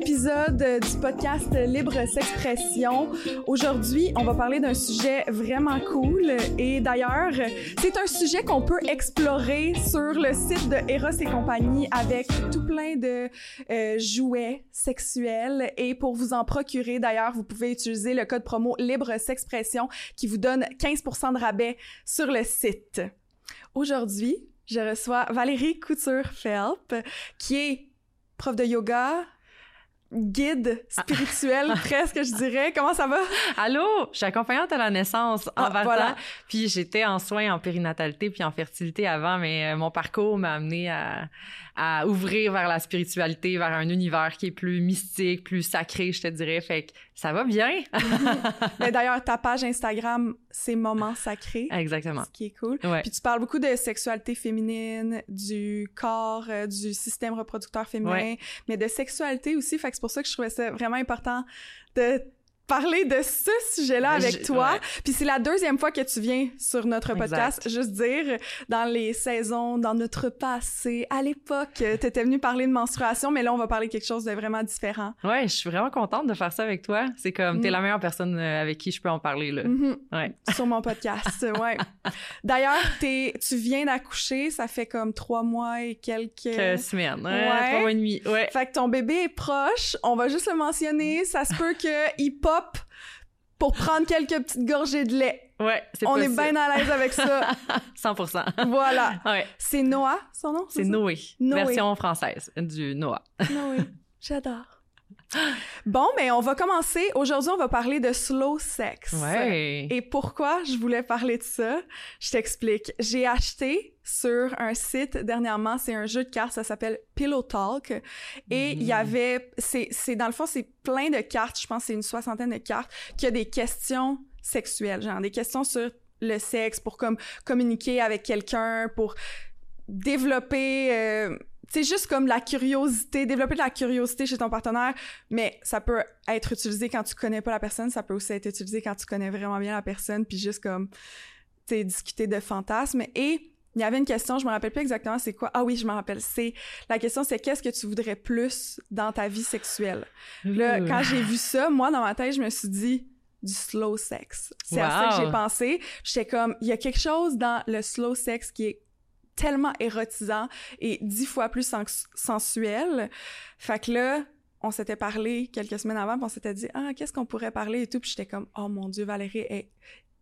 épisode du podcast Libre S'expression. Aujourd'hui, on va parler d'un sujet vraiment cool et d'ailleurs, c'est un sujet qu'on peut explorer sur le site de Eros et compagnie avec tout plein de euh, jouets sexuels et pour vous en procurer, d'ailleurs, vous pouvez utiliser le code promo Libre S'expression qui vous donne 15% de rabais sur le site. Aujourd'hui, je reçois Valérie Couture-Felp, qui est prof de yoga, guide spirituel presque, je dirais. Comment ça va? Allô, je suis accompagnante à la naissance en Ah, voilà. Puis j'étais en soins en périnatalité puis en fertilité avant, mais euh, mon parcours m'a amené à, à ouvrir vers la spiritualité, vers un univers qui est plus mystique, plus sacré, je te dirais. Fait que ça va bien. Mais d'ailleurs, ta page Instagram, c'est Moments Sacrés. Exactement. Ce qui est cool. Ouais. Puis tu parles beaucoup de sexualité féminine, du corps, euh, du système reproducteur féminin, Ouais. mais de sexualité aussi. Fait que c'est pour ça que je trouvais ça vraiment important de parler de ce sujet-là Mais avec toi. ouais. Puis c'est la deuxième fois que tu viens sur notre Exact. podcast. Juste dire, dans les saisons, dans notre passé, à l'époque, tu étais venu parler de menstruation, mais là, on va parler de quelque chose de vraiment différent. Ouais, je suis vraiment contente de faire ça avec toi. C'est comme, t'es Mm. la meilleure personne euh, avec qui je peux en parler, là. Mhm. Ouais. sur mon podcast, ouais. D'ailleurs, tu viens d'accoucher, ça fait comme trois mois et quelques... Que semaine. Ouais. Ouais. Trois mois et demi. Ouais. Fait que ton bébé est proche, on va juste le mentionner, ça se peut qu'il pop pour prendre quelques petites gorgées de lait. Ouais, c'est On est bien à l'aise avec ça. 100% voilà. Ouais. C'est Noah, son nom? C'est? Noé. Noé. Version française du Noah. Noé. J'adore. Bon, mais on va commencer. Aujourd'hui, on va parler de slow sex. Ouais. Et pourquoi je voulais parler de ça? Je t'explique. J'ai acheté sur un site dernièrement, c'est un jeu de cartes, ça s'appelle Pillow Talk. Et il y Mhm. avait, c'est, c'est, dans le fond, c'est plein de cartes, je pense c'est une soixantaine de cartes, qui a des questions sexuelles, genre des questions sur le sexe, pour comme communiquer avec quelqu'un, pour développer, euh, sais, juste comme la curiosité, développer de la curiosité chez ton partenaire, mais ça peut être utilisé quand tu connais pas la personne, ça peut aussi être utilisé quand tu connais vraiment bien la personne, puis juste comme, tu sais, discuter de fantasmes. Et il y avait une question, je me rappelle plus exactement c'est quoi. Ah oui, je me rappelle. C'est la question, c'est qu'est-ce que tu voudrais plus dans ta vie sexuelle? Là, quand j'ai vu ça, moi dans ma tête, je me suis dit du slow sex. C'est à ça que j'ai pensé. J'étais comme, il y a quelque chose dans le slow sex qui est tellement érotisant et dix fois plus sens- sensuel. Fait que là, on s'était parlé quelques semaines avant, puis on s'était dit ah qu'est-ce qu'on pourrait parler? et tout, puis j'étais comme oh mon dieu Valérie,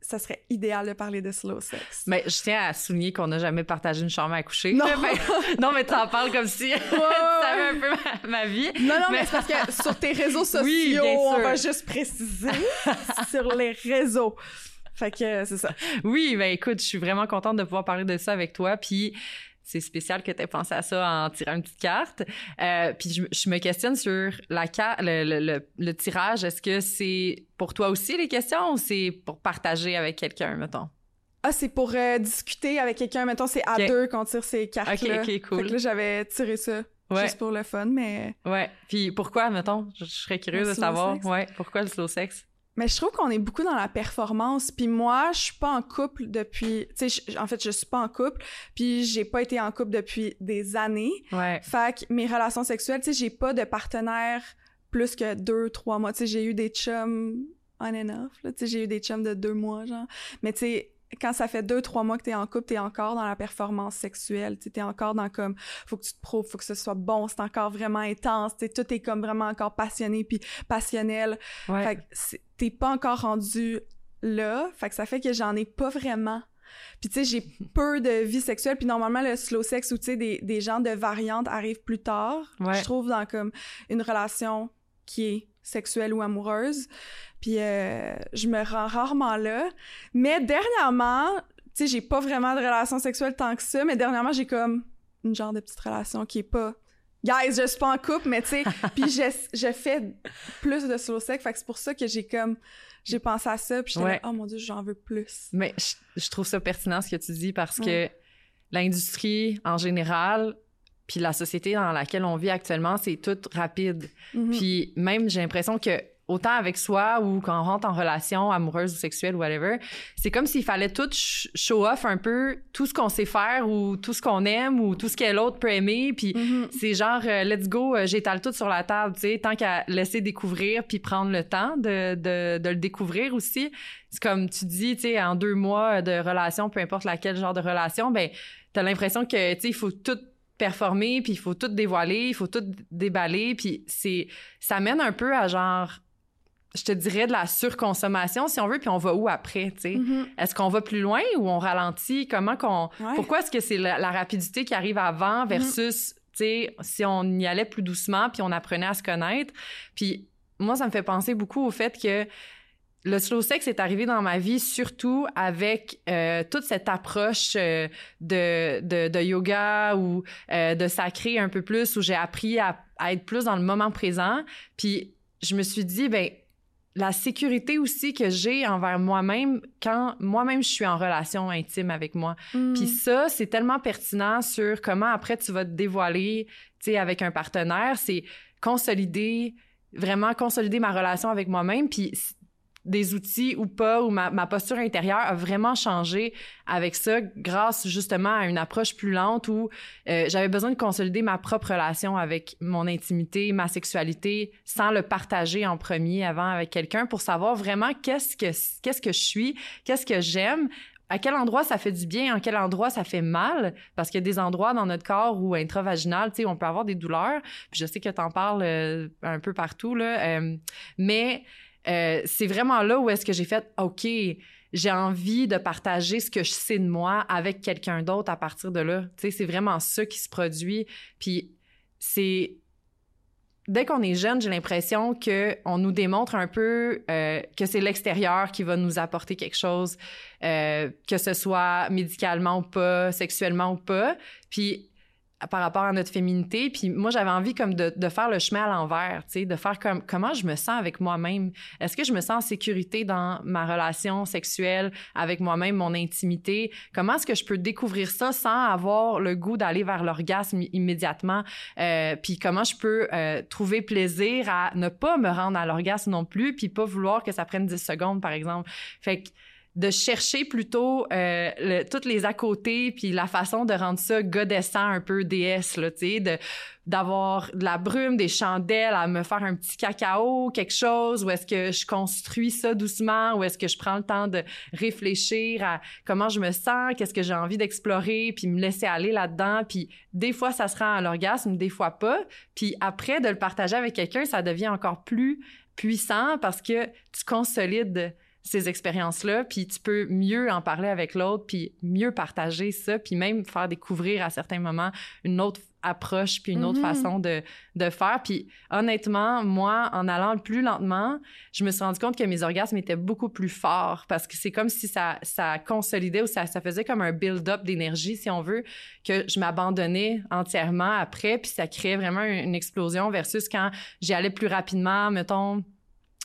ça serait idéal de parler de slow sex. Mais je tiens à souligner qu'on n'a jamais partagé une chambre à coucher. Non. Fait- non, mais t'en parles comme si tu savais un peu ma, ma vie. Non, non, mais, Mais- c'est parce que sur tes réseaux sociaux, Oui, on va juste préciser sur les réseaux. Fait que euh, c'est ça. Oui, ben écoute, je suis vraiment contente de pouvoir parler de ça avec toi. Puis c'est spécial que tu aies pensé à ça en tirant une petite carte. Euh, puis je, je me questionne sur la carte, le, le, le- le tirage. Est-ce que c'est pour toi aussi les questions ou c'est pour partager avec quelqu'un, mettons? Ah, c'est pour euh, discuter avec quelqu'un. Mettons, c'est à deux qu'on tire ces cartes-là. Ok, ok, cool. Fait que là, j'avais tiré ça Ouais. juste pour le fun, mais... Ouais. Puis pourquoi, mettons? Je, je serais curieuse Le de savoir. sex? Ouais. Pourquoi le slow sex? Mais je trouve qu'on est beaucoup dans la performance. Puis moi, je suis pas en couple depuis... Tu sais, en fait, je suis pas en couple. Puis j'ai pas été en couple depuis des années. Ouais. Fait que mes relations sexuelles, tu sais, j'ai pas de partenaire plus que deux, trois mois. Tu sais, j'ai eu des chums on and off, là. Tu sais, j'ai eu des chums de deux mois, genre. Mais tu sais, quand ça fait deux, trois mois que t'es en couple, t'es encore dans la performance sexuelle. Tu sais, t'es encore dans comme, faut que tu te prouves, faut que ce soit bon, c'est encore vraiment intense. Tu sais, tout est comme vraiment encore passionné puis passionnel. Ouais. Fait que c'est- t'es pas encore rendu là. Fait que ça fait que j'en ai pas vraiment. Puis tu sais, j'ai peu de vie sexuelle. Puis normalement, le slow sex ou tu sais, des, des gens de variantes arrivent plus tard. Ouais. Je trouve dans comme une relation qui est sexuelle ou amoureuse. Puis euh, je me rends rarement là. Mais dernièrement, tu sais, j'ai pas vraiment de relation sexuelle tant que ça. Mais dernièrement, j'ai comme une genre de petite relation qui est pas... Guys, je suis pas en couple, mais tu sais, puis je, je fais plus de slow sex, fait que c'est pour ça que j'ai comme, j'ai pensé à ça, puis j'étais Ouais. oh mon dieu, j'en veux plus. Mais je, je trouve ça pertinent ce que tu dis parce que l'industrie en général, puis la société dans laquelle on vit actuellement, c'est tout rapide. Mhm. Puis même, j'ai l'impression que autant avec soi ou quand on rentre en relation amoureuse ou sexuelle ou whatever, c'est comme s'il fallait tout show off un peu tout ce qu'on sait faire ou tout ce qu'on aime ou tout ce que l'autre peut aimer. Puis mm-hmm. c'est genre, euh, let's go, euh, j'étale tout sur la table, tu sais, tant qu'à laisser découvrir puis prendre le temps de, de, de le découvrir aussi. C'est comme tu dis, tu sais, en deux mois de relation, peu importe laquelle genre de relation, ben t'as l'impression que, tu sais, il faut tout performer, puis il faut tout dévoiler, il faut tout déballer, puis c'est ça mène un peu à genre je te dirais de la surconsommation si on veut puis on va où après tu sais? Mm-hmm. est-ce qu'on va plus loin ou on ralentit? Comment qu'on pourquoi est-ce que c'est la, rapidité qui arrive avant mm-hmm. versus tu sais si on y allait plus doucement puis on apprenait à se connaître? Puis moi ça me fait penser beaucoup au fait que le slow sex est arrivé dans ma vie surtout avec euh, toute cette approche euh, de, de, de, yoga ou euh, de sacré un peu plus où j'ai appris à, à, être plus dans le moment présent. Puis je me suis dit, ben la sécurité aussi que j'ai envers moi-même quand moi-même je suis en relation intime avec moi. Mm. Puis ça, c'est tellement pertinent sur comment après tu vas te dévoiler, tu sais, avec un partenaire, c'est consolider vraiment consolider ma relation avec moi-même puis des outils ou pas, ou ma, posture intérieure a vraiment changé avec ça grâce justement à une approche plus lente où euh, j'avais besoin de consolider ma propre relation avec mon intimité, ma sexualité, sans le partager en premier avant avec quelqu'un pour savoir vraiment qu'est-ce que qu'est-ce que je suis, qu'est-ce que j'aime, à quel endroit ça fait du bien, en quel endroit ça fait mal, parce qu'il y a des endroits dans notre corps où intravaginal, tu sais, on peut avoir des douleurs. Puis je sais que tu en parles euh, un peu partout là, euh, mais euh, c'est vraiment là où est-ce que j'ai fait OK, j'ai envie de partager ce que je sais de moi avec quelqu'un d'autre à partir de là. Tu sais, c'est vraiment ça qui se produit. Puis c'est dès qu'on est jeune, j'ai l'impression que on nous démontre un peu euh, que c'est l'extérieur qui va nous apporter quelque chose, euh, que ce soit médicalement ou pas, sexuellement ou pas. Puis par rapport à notre féminité. Puis moi, j'avais envie comme de, de, faire le chemin à l'envers, tu sais, de faire comme comment je me sens avec moi-même? Est-ce que je me sens en sécurité dans ma relation sexuelle avec moi-même, mon intimité? Comment est-ce que je peux découvrir ça sans avoir le goût d'aller vers l'orgasme immédiatement? Euh, puis comment je peux euh, trouver plaisir à ne pas me rendre à l'orgasme non plus, puis pas vouloir que ça prenne 10 secondes, par exemple? Fait que de chercher plutôt euh, toutes les à côté puis la façon de rendre ça godessant un peu déesse là tu sais de d'avoir de la brume des chandelles à me faire un petit cacao quelque chose ou est-ce que je construis ça doucement ou est-ce que je prends le temps de réfléchir à comment je me sens qu'est-ce que j'ai envie d'explorer puis me laisser aller là-dedans puis des fois ça se rend à l'orgasme des fois pas puis après de le partager avec quelqu'un ça devient encore plus puissant parce que tu consolides ces expériences-là, puis tu peux mieux en parler avec l'autre, puis mieux partager ça, puis même faire découvrir à certains moments une autre approche, puis une autre mm-hmm. façon de, de faire. Puis honnêtement, moi, en allant le plus lentement, je me suis rendu compte que mes orgasmes étaient beaucoup plus forts parce que c'est comme si ça, ça consolidait ou ça, ça faisait comme un build-up d'énergie, si on veut, que je m'abandonnais entièrement après, puis ça créait vraiment une explosion versus quand j'y allais plus rapidement, mettons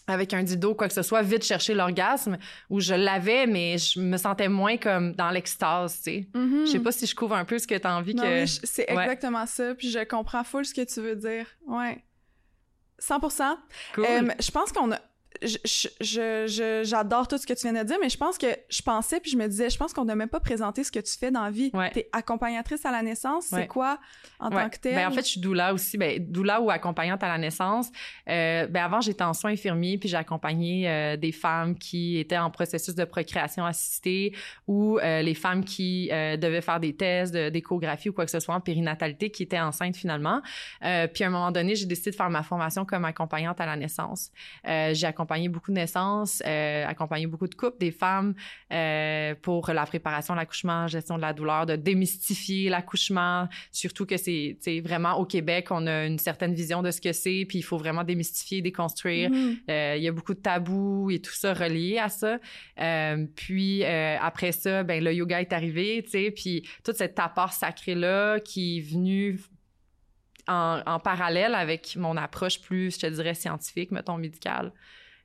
avec un dildo, quoi que ce soit, vite chercher l'orgasme, où je l'avais, mais je me sentais moins comme dans l'extase, tu sais. Mm-hmm. Je sais pas si je couvre un peu ce que tu as envie que... c'est exactement ça, puis je comprends full ce que tu veux dire. Ouais. 100 cool. Euh, je pense qu'on a j'adore tout ce que tu viens de dire, mais je pense que je pensais puis je me disais, je pense qu'on n'a même pas présenté ce que tu fais dans la vie. Tu es accompagnatrice à la naissance, c'est quoi en tant que telle? Ben, en fait, je suis doula aussi, ben, doula ou accompagnante à la naissance. Euh, ben, avant, j'étais en soins infirmiers puis j'ai accompagné euh, des femmes qui étaà en processus de procréation assistée ou euh, les femmes qui devaient faire des tests d'échographie ou quoi que ce soit en périnatalité qui étaient enceintes finalement. puis à un moment donné, j'ai décidé de faire ma formation comme accompagnante à la naissance. j'ai accompagné accompagné beaucoup de naissances, euh, accompagné beaucoup de couples, des femmes euh, pour la préparation de l'accouchement, gestion de la douleur, de démystifier l'accouchement, surtout que c'est vraiment au Québec, on a une certaine vision de ce que c'est, puis il faut vraiment démystifier, déconstruire. Mm-hmm. Euh, il y a beaucoup de tabous et tout ça relié à ça. Euh, puis après ça, ben le yoga est arrivé, tu sais, puis toute cette apport sacré là qui est venu en, en, parallèle avec mon approche plus, je te dirais, scientifique, mettons, médicale.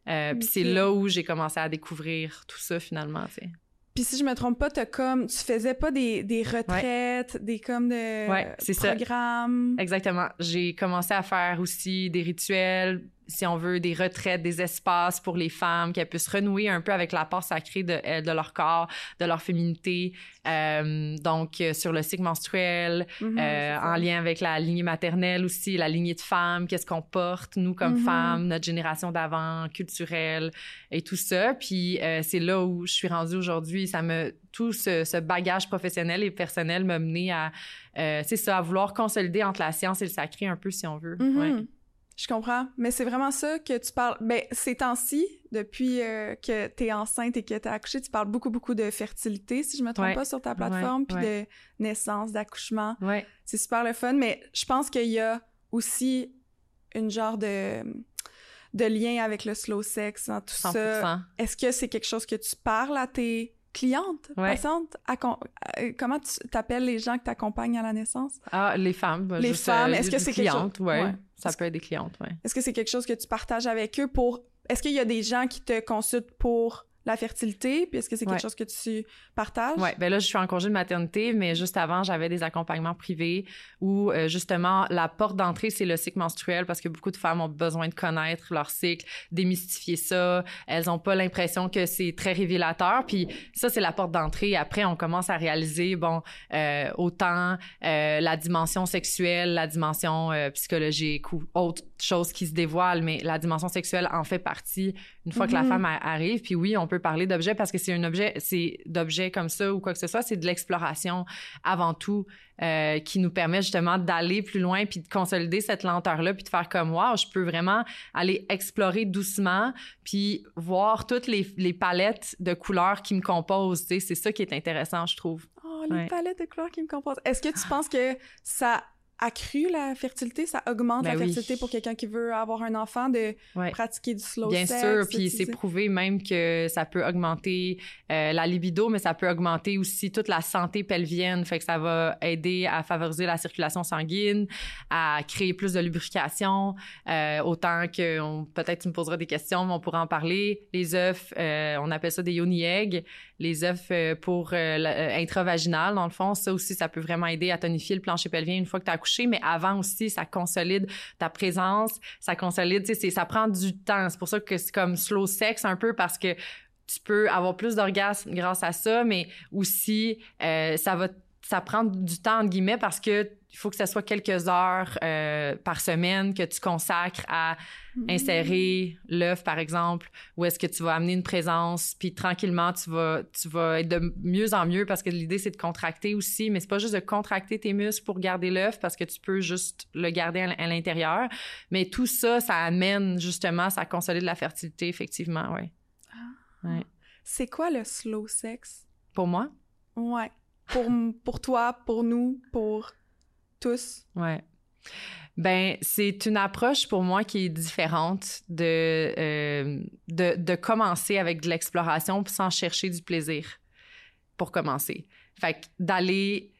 Euh, puis c'est là où j'ai commencé à découvrir tout ça finalement, tu sais. Puis si je me trompe pas, as comme tu faisais pas des, des retraites, des comme de ouais, programmes? Exactement. J'ai commencé à faire aussi des rituels si on veut, des retraites, des espaces pour les femmes, qu'elles puissent renouer un peu avec la part sacrée de, euh, de leur corps, de leur féminité. Euh, donc, euh, sur le cycle menstruel, euh, c'est en lien avec la lignée maternelle aussi, la lignée de femmes, qu'est-ce qu'on porte, nous comme Mhm. femmes, notre génération d'avant, culturelle et tout ça. Puis euh, c'est là où je suis rendue aujourd'hui. Ça me tout ce, ce bagage professionnel et personnel m'a mené à, euh, c'est ça, à vouloir consolider entre la science et le sacré un peu, si on veut. Mhm. Ouais. Je comprends. Mais c'est vraiment ça que tu parles. Ben, ces temps-ci, depuis euh, que tu es enceinte et que tu as accouché, tu parles beaucoup, beaucoup de fertilité, si je me trompe Ouais. pas, sur ta plateforme, puis de naissance, d'accouchement. Ouais. C'est super le fun, mais je pense qu'il y a aussi une genre de, de lien avec le slow sex dans tout 100%. ça. Est-ce que c'est quelque chose que tu parles à tes Ouais. euh, comment tu t'appelles les gens que tu accompagnes à la naissance? Ah, les femmes. bah, Les juste, femmes, est-ce que c'est quelque chose- ouais. Ouais. Ça peut être des clientes, ouais. Est-ce que c'est quelque chose que tu partages avec eux pour... Est-ce qu'il y a des gens qui te consultent pour la fertilité? Puis est-ce que c'est quelque Ouais. chose que tu partages? Ouais, ben là, je suis en congé de maternité, mais juste avant, j'avais des accompagnements privés où, euh, justement, la porte d'entrée, c'est le cycle menstruel parce que beaucoup de femmes ont besoin de connaître leur cycle, démystifier ça. Elles ont pas l'impression que c'est très révélateur. Puis ça, c'est la porte d'entrée. Après, on commence à réaliser, bon, euh, autant euh, la dimension sexuelle, la dimension psychologique ou autre chose qui se dévoile, mais la dimension sexuelle en fait partie une fois que la Mhm. femme arrive. Puis oui, on peut parler d'objets parce que c'est un objet, c'est d'objets comme ça ou quoi que ce soit, c'est de l'exploration avant tout euh, qui nous permet justement d'aller plus loin puis de consolider cette lenteur-là puis de faire comme wow, je peux vraiment aller explorer doucement puis voir toutes les, les palettes de couleurs qui me composent. tu sais. C'est ça qui est intéressant, je trouve. Oh, les Ouais. palettes de couleurs qui me composent. Est-ce que tu penses que ça accrue la fertilité, ça augmente Ben la oui. fertilité pour quelqu'un qui veut avoir un enfant de Ouais. pratiquer du slow Bien sex? sûr, puis c'est prouvé même que ça peut augmenter euh, la libido, mais ça peut augmenter aussi toute la santé pelvienne. Fait que ça va aider à favoriser la circulation sanguine, à créer plus de lubrification. Euh, autant que peut-être tu me poseras des questions, mais on pourra en parler. Les œufs, euh, on appelle ça des yoni eggs. Les œufs pour intravaginal, dans le fond, ça aussi, ça peut vraiment aider à tonifier le plancher pelvien une fois que tu as accouché. Mais avant aussi, ça consolide ta présence, ça consolide, tu sais, ça prend du temps. C'est pour ça que c'est comme slow sex un peu parce que tu peux avoir plus d'orgasme grâce à ça, mais aussi euh, ça va ça prend du temps entre guillemets parce que il faut que ça soit quelques heures euh, par semaine que tu consacres à Mhm. insérer l'œuf par exemple ou est-ce que tu vas amener une présence puis tranquillement tu vas tu vas être de mieux en mieux parce que l'idée c'est de contracter aussi mais c'est pas juste de contracter tes muscles pour garder l'œuf parce que tu peux juste le garder à l'intérieur mais tout ça ça amène justement ça consolide la fertilité effectivement ouais C'est quoi le slow sex? pour moi? Ouais. Pour, pour toi, pour nous, pour tous? Ouais. Ben, c'est une approche pour moi qui est différente de, euh, de, commencer avec de l'exploration sans chercher du plaisir pour commencer. Fait que d'aller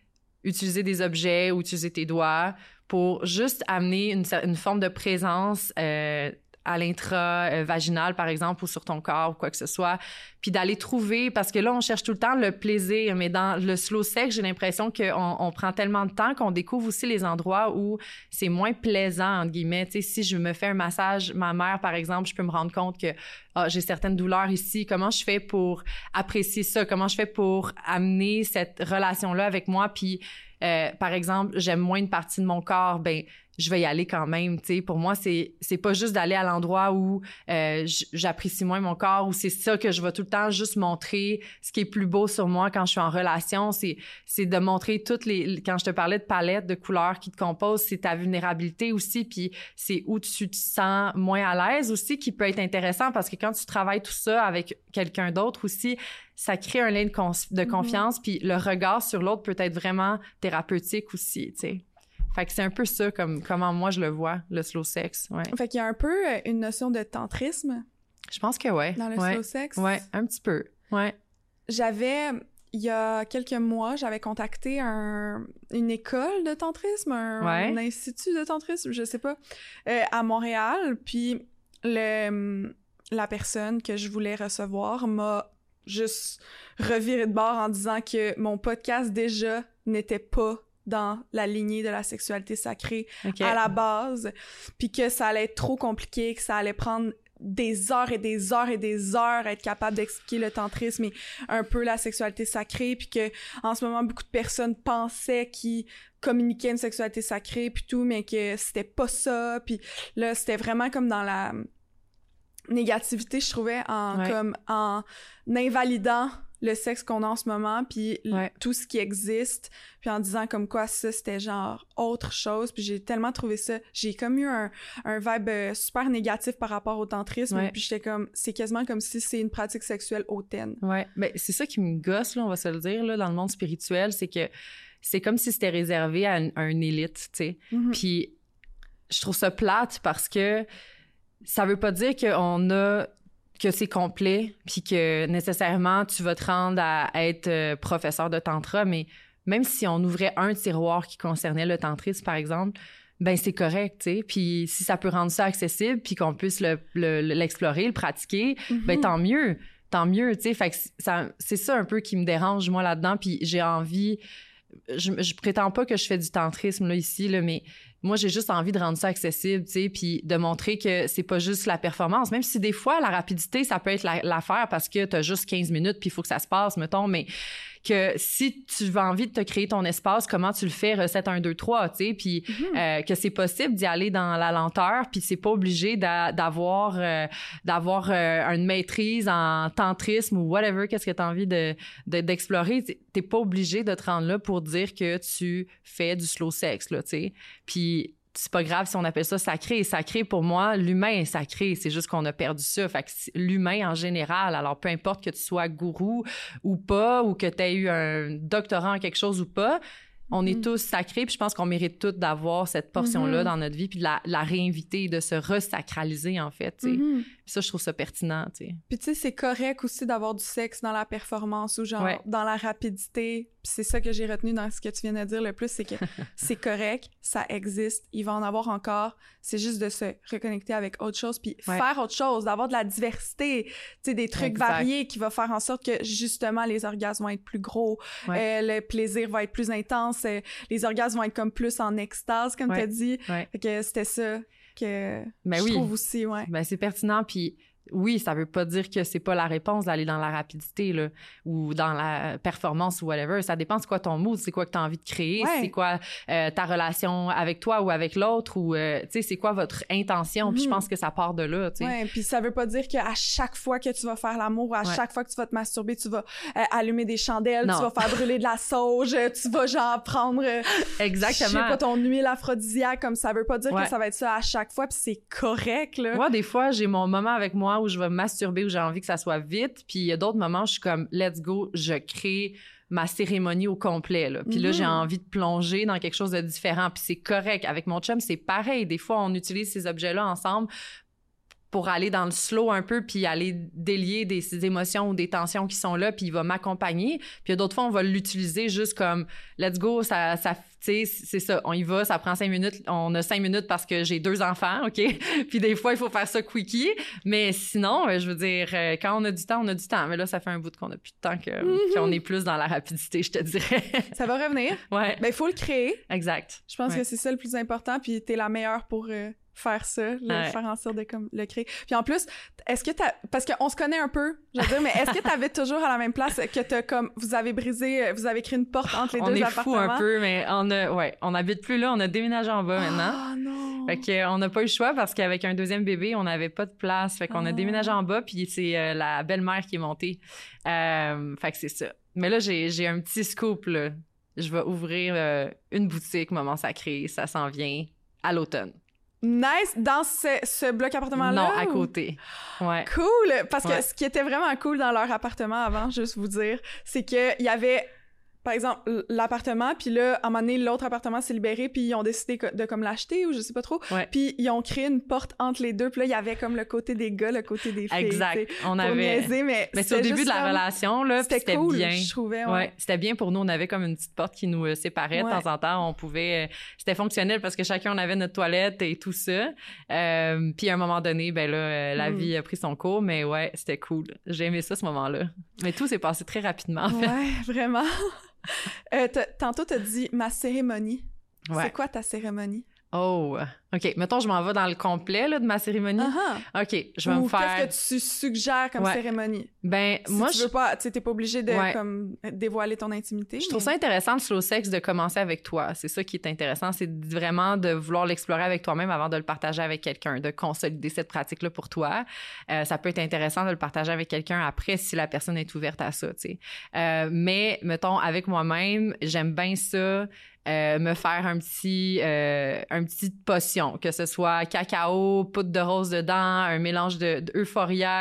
utiliser des objets ou utiliser tes doigts pour juste amener une, une forme de présence euh, à l'intra-vaginal, par exemple, ou sur ton corps ou quoi que ce soit, puis d'aller trouver, parce que là, on cherche tout le temps le plaisir, mais dans le slow sex, j'ai l'impression qu'on on prend tellement de temps qu'on découvre aussi les endroits où c'est moins plaisant, entre guillemets. Tu sais, si je me fais un massage, ma mère, par exemple, je peux me rendre compte que ah, j'ai certaines douleurs ici. Comment je fais pour apprécier ça? Comment je fais pour amener cette relation-là avec moi? Puis, euh, par exemple, j'aime moins une partie de mon corps, ben je vais y aller quand même. Tu sais, pour moi, c'est c'est pas juste d'aller à l'endroit où euh, j'apprécie moins mon corps, où c'est ça que je vais tout le temps juste montrer ce qui est plus beau sur moi quand je suis en relation. C'est c'est de montrer toutes les quand je te parlais de palette de couleurs qui te composent, c'est ta vulnérabilité aussi, puis c'est où tu te sens moins à l'aise aussi qui peut être intéressant parce que quand tu travailles tout ça avec quelqu'un d'autre aussi, ça crée un lien de, Mhm. confiance, puis le regard sur l'autre peut être vraiment thérapeutique aussi, tu sais. Fait que c'est un peu ça comme comment moi je le vois, le slow sex, ouais. Fait qu'il y a un peu euh, une notion de tantrisme Je pense que ouais. dans le ouais. slow sex. Ouais, un petit peu. Ouais. J'avais, il y a quelques mois, j'avais contacté un, une école de tantrisme, un, Ouais. un institut de tantrisme, je sais pas, euh, à Montréal. Puis le, la personne que je voulais recevoir m'a juste reviré de bord en disant que mon podcast déjà n'était pas dans la lignée de la sexualité sacrée à la base, puis que ça allait être trop compliqué, que ça allait prendre des heures et des heures et des heures à être capable d'expliquer le tantrisme et un peu la sexualité sacrée, puis que en ce moment beaucoup de personnes pensaient qu'ils communiquaient une sexualité sacrée puis tout, mais que c'était pas ça, puis là c'était vraiment comme dans la négativité, je trouvais, en Ouais. comme en invalidant le sexe qu'on a en ce moment, puis Ouais. tout ce qui existe, puis en disant comme quoi ça, c'était genre autre chose, puis j'ai tellement trouvé ça, j'ai comme eu un, un vibe euh, super négatif par rapport au tantrisme, Ouais. puis j'étais comme, c'est quasiment comme si c'est une pratique sexuelle hautaine. Ouais, mais c'est ça qui me gosse, là, on va se le dire, là, dans le monde spirituel, c'est que c'est comme si c'était réservé à une, à une élite, tu sais. Mhm. Puis je trouve ça plate parce que ça veut pas dire qu'on a que c'est complet puis que nécessairement tu vas te rendre à être euh, professeur de tantra mais même si on ouvrait un tiroir qui concernait le tantrisme par exemple ben c'est correct tu sais. Puis si ça peut rendre ça accessible puis qu'on puisse le- le- l'explorer le pratiquer ben Mhm. tant mieux tant mieux tu sais. Fait que c'est ça un peu qui me dérange moi là-dedans. Puis j'ai envie je, je prétends pas que je fais du tantrisme là ici là mais moi j'ai juste envie de rendre ça accessible tu sais puis de montrer que c'est pas juste la performance même si des fois la rapidité ça peut être la- l'affaire parce que t'as juste 15 minutes puis il faut que ça se passe mettons mais que si tu as envie de te créer ton espace comment tu le fais? Recette 1 2 3 tu sais puis Mhm. euh, que c'est possible d'y aller dans la lenteur puis c'est pas obligé d'a- d'avoir euh, d'avoir euh, une maîtrise en tantrisme ou whatever qu'est-ce que tu as envie de de- d'explorer T'es- t'es pas obligé de te rendre là pour dire que tu fais du slow sex là tu sais puis c'est pas grave si on appelle ça sacré. Sacré, pour moi, l'humain est sacré. C'est juste qu'on a perdu ça. Fait que l'humain en général, alors peu importe que tu sois gourou ou pas, ou que tu aies eu un doctorat en quelque chose ou pas, on est Mhm. tous sacrés. Puis je pense qu'on mérite tous d'avoir cette portion-là Mhm. dans notre vie, puis de la, la réinviter, de se resacraliser, en fait. Mhm. Puis ça, je trouve ça pertinent. tu sais. Puis tu sais, c'est correct aussi d'avoir du sexe dans la performance ou genre Ouais. dans la rapidité. Puis c'est ça que j'ai retenu dans ce que tu viens de dire le plus, c'est que c'est correct, ça existe, il va en avoir encore. C'est juste de se reconnecter avec autre chose, puis Ouais. faire autre chose, d'avoir de la diversité, tu sais, des trucs Exact. variés qui va faire en sorte que justement les orgasmes vont être plus gros, Ouais. euh, le plaisir va être plus intense, euh, les orgasmes vont être comme plus en extase, comme tu as dit. Fait que c'était ça que Ben je oui. trouve aussi, ouais. Ben, c'est pertinent. Puis oui, ça veut pas dire que c'est pas la réponse d'aller dans la rapidité là, ou dans la performance ou whatever. Ça dépend c'est quoi ton mood, c'est quoi que tu as envie de créer, Ouais. c'est quoi euh, ta relation avec toi ou avec l'autre ou euh, tu sais c'est quoi votre intention. Puis je Mhm. pense que ça part de là, tu sais. Puis ça veut pas dire qu'à chaque fois que tu vas faire l'amour, à Ouais. chaque fois que tu vas te masturber, tu vas euh, allumer des chandelles, Non. tu vas faire brûler de la sauge, tu vas genre prendre euh, je sais Exactement. pas ton huile aphrodisiaque comme ça veut pas dire Ouais. que ça va être ça à chaque fois puis c'est correct là. Moi, des fois, j'ai mon moment avec moi où je vais masturber, où j'ai envie que ça soit vite. Puis il y a d'autres moments où je suis comme, let's go, je crée ma cérémonie au complet. Là. Puis là, j'ai envie de plonger dans quelque chose de différent. Puis c'est correct. Avec mon chum, c'est pareil. Des fois, on utilise ces objets-là ensemble pour aller dans le slow un peu, puis aller délier des, émotions ou des tensions qui sont là, puis il va m'accompagner. Puis d'autres fois, on va l'utiliser juste comme let's go, ça, ça tu sais, c'est ça, on y va, ça prend cinq minutes, on a cinq minutes parce que j'ai deux enfants, OK? puis des fois, il faut faire ça quickie, mais sinon, euh, je veux dire, euh, quand on a du temps, on a du temps. Mais là, ça fait un bout qu'on a plus de temps que- Mhm. qu'on est plus dans la rapidité, je te dirais. Ça va revenir. ouais, Ben il faut le créer. exact. Je pense Ouais. que c'est ça le plus important puis t'es la meilleure pour euh, faire ça, Ouais. faire en sorte de comme le créer. Puis en plus, est-ce que t'as parce qu'on se connaît un peu, je veux dire mais est-ce que t'avais toujours à la même place que t'as comme vous avez brisé vous avez créé une porte entre les on deux est appartements? fou un peu, mais on a, ouais, on habite plus là, on a déménagé en bas maintenant. Ah non. Fait que, euh, on n'a pas eu le choix parce qu'avec un deuxième bébé, on n'avait pas de place. Fait qu'on a Ah. déménagé en bas, puis c'est euh, la belle-mère qui est montée. Euh, fait que c'est ça. Mais là, j'ai j'ai un petit scoop, là. Je vais ouvrir euh, une boutique Moment Sacré. Ça s'en vient à l'automne. Nice dans ce, ce bloc appartement là. Non, à côté. Ouais. Cool parce que Ouais. ce qui était vraiment cool dans leur appartement avant, juste vous dire, c'est que il y avait par exemple l'appartement puis là à un moment donné l'autre appartement s'est libéré puis ils ont décidé de comme l'acheter ou je sais pas trop. Puis ils ont créé une porte entre les deux puis là il y avait comme le côté des gars, le côté des filles. Exact. On avait. niaiser, mais Mais c'est au début de la comme- relation, là. C'était C'était cool, bien. je trouvais. Ouais. Ouais, c'était bien pour nous. On avait comme une petite porte qui nous euh, séparait Ouais. de temps en temps. On pouvait, euh, c'était fonctionnel parce que chacun on avait notre toilette et tout ça. Euh, puis à un moment donné, ben là, la Mm. vie a pris son cours, mais ouais, c'était cool. J'ai aimé ça ce moment-là. Mais tout s'est passé très rapidement. En fait. Ouais, vraiment. Euh, tantôt, tu as dit ma cérémonie. Ouais. C'est quoi ta cérémonie? Oh, OK. Mettons, je m'en vais dans le complet là, de ma cérémonie. Ah OK, je vais Ou me faire... qu'est-ce que tu suggères comme Ouais. cérémonie? Ben, Si moi, tu je... veux pas, tu t'es pas obligé de Ouais. comme, dévoiler ton intimité. Je trouve ça intéressant le slow sex de commencer avec toi. C'est ça qui est intéressant, c'est vraiment de vouloir l'explorer avec toi-même avant de le partager avec quelqu'un, de consolider cette pratique-là pour toi. Euh, ça peut être intéressant de le partager avec quelqu'un après si la personne est ouverte à ça, tu sais. Euh, mais mettons avec moi-même, j'aime bien ça. Euh, me faire un petit euh, un petit potion que ce soit cacao poudre de rose dedans un mélange de,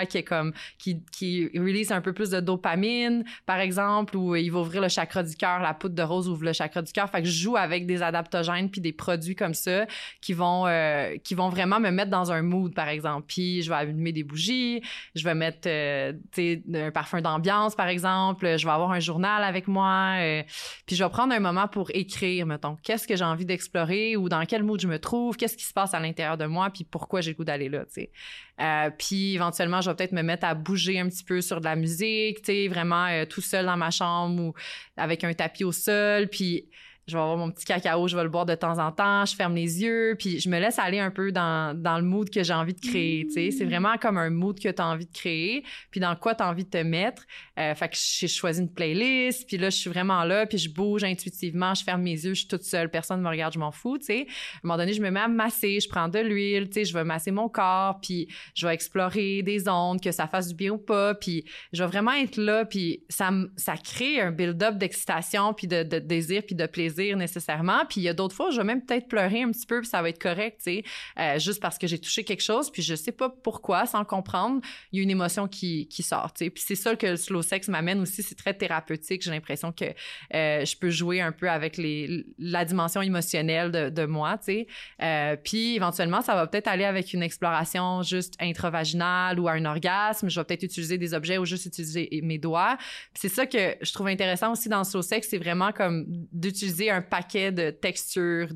qui est comme qui qui release un peu plus de dopamine par exemple ou il va ouvrir le chakra du cœur la poudre de rose ouvre le chakra du cœur. Fait que je joue avec des adaptogènes puis des produits comme ça qui vont euh, qui vont vraiment me mettre dans un mood par exemple. Puis je vais allumer des bougies je vais mettre un parfum d'ambiance par exemple. Je vais avoir un journal avec moi puis je vais prendre un moment pour écrire mettons qu'est-ce que j'ai envie d'explorer ou dans quel mood je me trouve qu'est-ce qui se passe à l'intérieur de moi puis pourquoi j'ai le goût d'aller là tu sais euh, puis éventuellement, je vais peut-être me mettre à bouger un petit peu sur de la musique, tu sais, vraiment euh, tout seul dans ma chambre ou avec un tapis au sol. Puis je vais avoir mon petit cacao, je vais le boire de temps en temps, je ferme les yeux, puis je me laisse aller un peu dans, dans le mood que j'ai envie de créer, tu sais. C'est vraiment comme un mood que tu as envie de créer, puis dans quoi tu as envie de te mettre. Euh, fait que j'ai choisi une playlist, puis là, je suis vraiment là, puis je bouge intuitivement, je ferme mes yeux, je suis toute seule, personne ne me regarde, je m'en fous, tu sais. À un moment donné, je me mets à masser, je prends de l'huile, tu sais, je vais masser mon corps, puis je vais explorer des ondes, que ça fasse du bien ou pas, puis je vais vraiment être là, puis ça, ça crée un build-up d'excitation, puis de, de désir, puis de plaisir nécessairement. Puis il y a d'autres fois, je vais même peut-être pleurer un petit peu, puis ça va être correct, tu sais, euh, juste parce que j'ai touché quelque chose, puis je sais pas pourquoi, sans comprendre, il y a une émotion qui, qui sort, tu sais. Puis c'est ça que le slow sex m'amène aussi, c'est très thérapeutique. J'ai l'impression que euh, je peux jouer un peu avec les, la dimension émotionnelle de, de moi, tu sais. Euh, puis éventuellement, ça va peut-être aller avec une exploration juste intravaginale ou à un orgasme. Je vais peut-être utiliser des objets ou juste utiliser mes doigts. Puis c'est ça que je trouve intéressant aussi dans le slow sex, c'est vraiment comme d'utiliser un paquet de textures,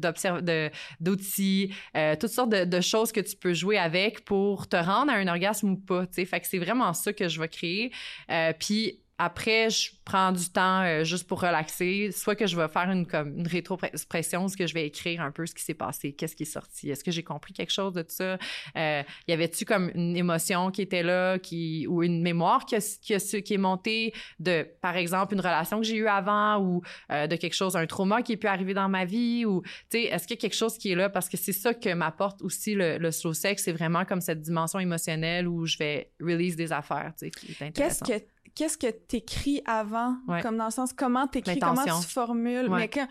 d'outils, euh, toutes sortes de, choses que tu peux jouer avec pour te rendre à un orgasme ou pas. Tu sais, fait que c'est vraiment ça que je vais créer. Euh, puis après, je prends du temps euh, juste pour relaxer. Soit que je vais faire une, comme, une rétropression, ce que je vais écrire un peu ce qui s'est passé, qu'est-ce qui est sorti, est-ce que j'ai compris quelque chose de tout ça? Euh, y avait-tu comme une émotion qui était là, qui, ou une mémoire qui, a- qui, a- qui est montée de, par exemple, une relation que j'ai eue avant ou euh, de quelque chose, un trauma qui est pu arriver dans ma vie ou, tu sais, est-ce qu'il y a quelque chose qui est là? Parce que c'est ça que m'apporte aussi le, le slow sex, c'est vraiment comme cette dimension émotionnelle où je vais release des affaires, tu sais, qui est Qu'est-ce intéressant. que qu'est-ce que t'écris avant? Ouais. comme dans le sens comment t'écris comment tu formules? Ouais. mais quand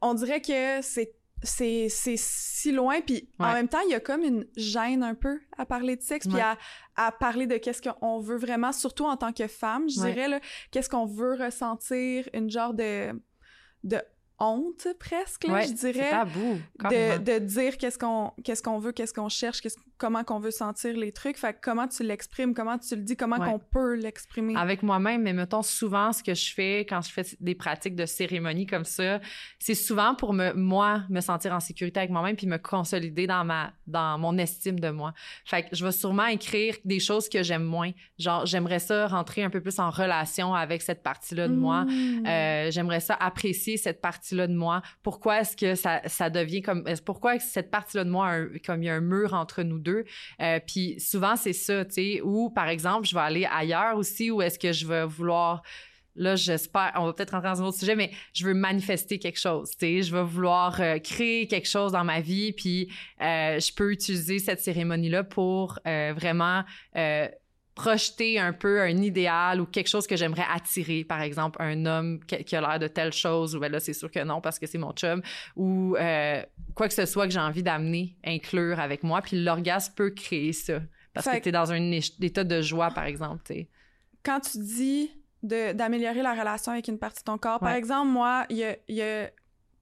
on dirait que c'est c'est c'est si loin puis en même temps il y a comme une gêne un peu à parler de sexe puis à, à parler de qu'est-ce qu'on veut vraiment surtout en tant que femme je dirais là qu'est-ce qu'on veut ressentir une genre de de honte presque là, je dirais tabou, de, de dire qu'est-ce qu'on qu'est-ce qu'on veut, qu'est-ce qu'on cherche, qu'est-ce- comment qu'on veut sentir les trucs. Fait que comment tu l'exprimes, comment tu le dis, comment Ouais. qu'on peut l'exprimer. avec moi-même, mais mettons souvent ce que je fais quand je fais des pratiques de cérémonie comme ça, c'est souvent pour me moi me sentir en sécurité avec moi-même puis me consolider dans ma dans mon estime de moi. Fait que je vais sûrement écrire des choses que j'aime moins. Genre j'aimerais ça rentrer un peu plus en relation avec cette partie-là de moi. Mmh. Euh, j'aimerais ça apprécier cette partie-là de moi. Pourquoi est-ce que ça, ça devient comme pourquoi est-ce que cette partie-là de moi comme il y a un mur entre nous deux Euh, puis souvent c'est ça, tu sais, ou par exemple je vais aller ailleurs aussi ou est-ce que je vais vouloir Là, j'espère, on va peut-être rentrer dans un autre sujet, mais je veux manifester quelque chose, tu sais, je vais vouloir euh, créer quelque chose dans ma vie, puis euh, je peux utiliser cette cérémonie-là pour vraiment projeter un peu un idéal ou quelque chose que j'aimerais attirer, par exemple un homme qui, a l'air de telle chose, ou ben là c'est sûr que non parce que c'est mon chum, ou euh, quoi que ce soit que j'ai envie d'amener, inclure avec moi, puis l'orgasme peut créer ça parce Fait que que- t'es dans un état de joie par exemple, tu sais. Quand tu dis d'améliorer la relation avec une partie de ton corps, par exemple, moi, il y a, il y a-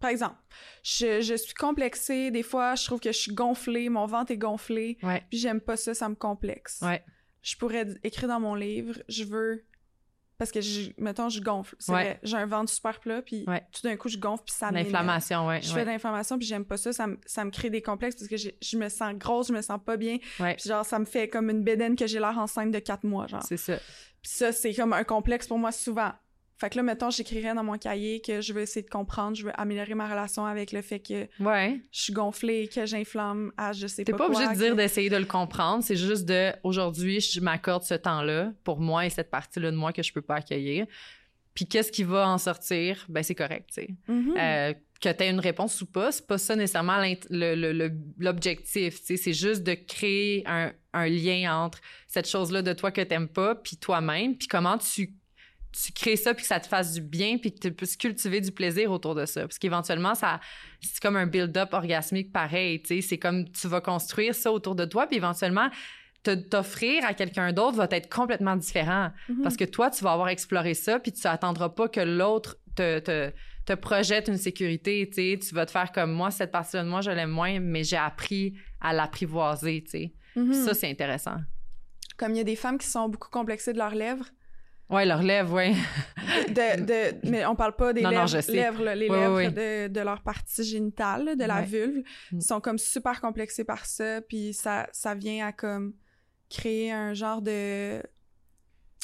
Par exemple, je, je suis complexée. Des fois, je trouve que je suis gonflée, mon ventre est gonflé. Ouais. Puis j'aime pas ça, ça me complexe. Ouais. Je pourrais écrire dans mon livre, je veux... Parce que, je, mettons, je gonfle. C'est Ouais. vrai, j'ai un ventre super plat, puis Ouais. tout d'un coup, je gonfle, puis ça m'énerve. L'inflammation, ouais. Je fais de l'inflammation, puis j'aime pas ça. Ça me, ça me crée des complexes parce que je me sens grosse, je me sens pas bien. Puis genre, ça me fait comme une bédaine que j'ai l'air enceinte de quatre mois, genre. C'est ça. Puis ça, c'est comme un complexe pour moi souvent. Fait que là, mettons, j'écrirais dans mon cahier que je veux essayer de comprendre, je veux améliorer ma relation avec le fait que Ouais. je suis gonflée, que j'inflamme à je sais T'es pas pas obligé de dire que- d'essayer de le comprendre, c'est juste de aujourd'hui, je m'accorde ce temps-là pour moi et cette partie-là de moi que je peux pas accueillir. Puis qu'est-ce qui va en sortir? Ben c'est correct, tu sais. Mhm. Euh, que tu aies une réponse ou pas, c'est pas ça nécessairement l'objectif. tu sais. C'est juste de créer un, un lien entre cette chose-là de toi que t'aimes pas, puis toi-même, puis comment tu, tu crées ça, puis que ça te fasse du bien, puis que tu puisses cultiver du plaisir autour de ça. Parce qu'éventuellement, ça, c'est comme un build-up orgasmique pareil. tu sais. C'est comme tu vas construire ça autour de toi, puis éventuellement, t'offrir à quelqu'un d'autre va être complètement différent. Mhm. Parce que toi, tu vas avoir exploré ça, puis tu attendras pas que l'autre te, te, te projette une sécurité, tu sais. Tu vas te faire comme moi, cette partie-là de moi, je l'aime moins, mais j'ai appris à l'apprivoiser, tu sais. Mhm. Ça, c'est intéressant. Comme il y a des femmes qui sont beaucoup complexées de leurs lèvres. Ouais, leur lèvre, ouais. De, de, mais on parle pas des Non, non, lèvres, je sais. lèvres, là, les Oui, lèvres oui, oui. De, de leur partie génitale, là, de la Ouais. vulve. Mm. Ils sont comme super complexés par ça, puis ça, ça vient à comme créer un genre de...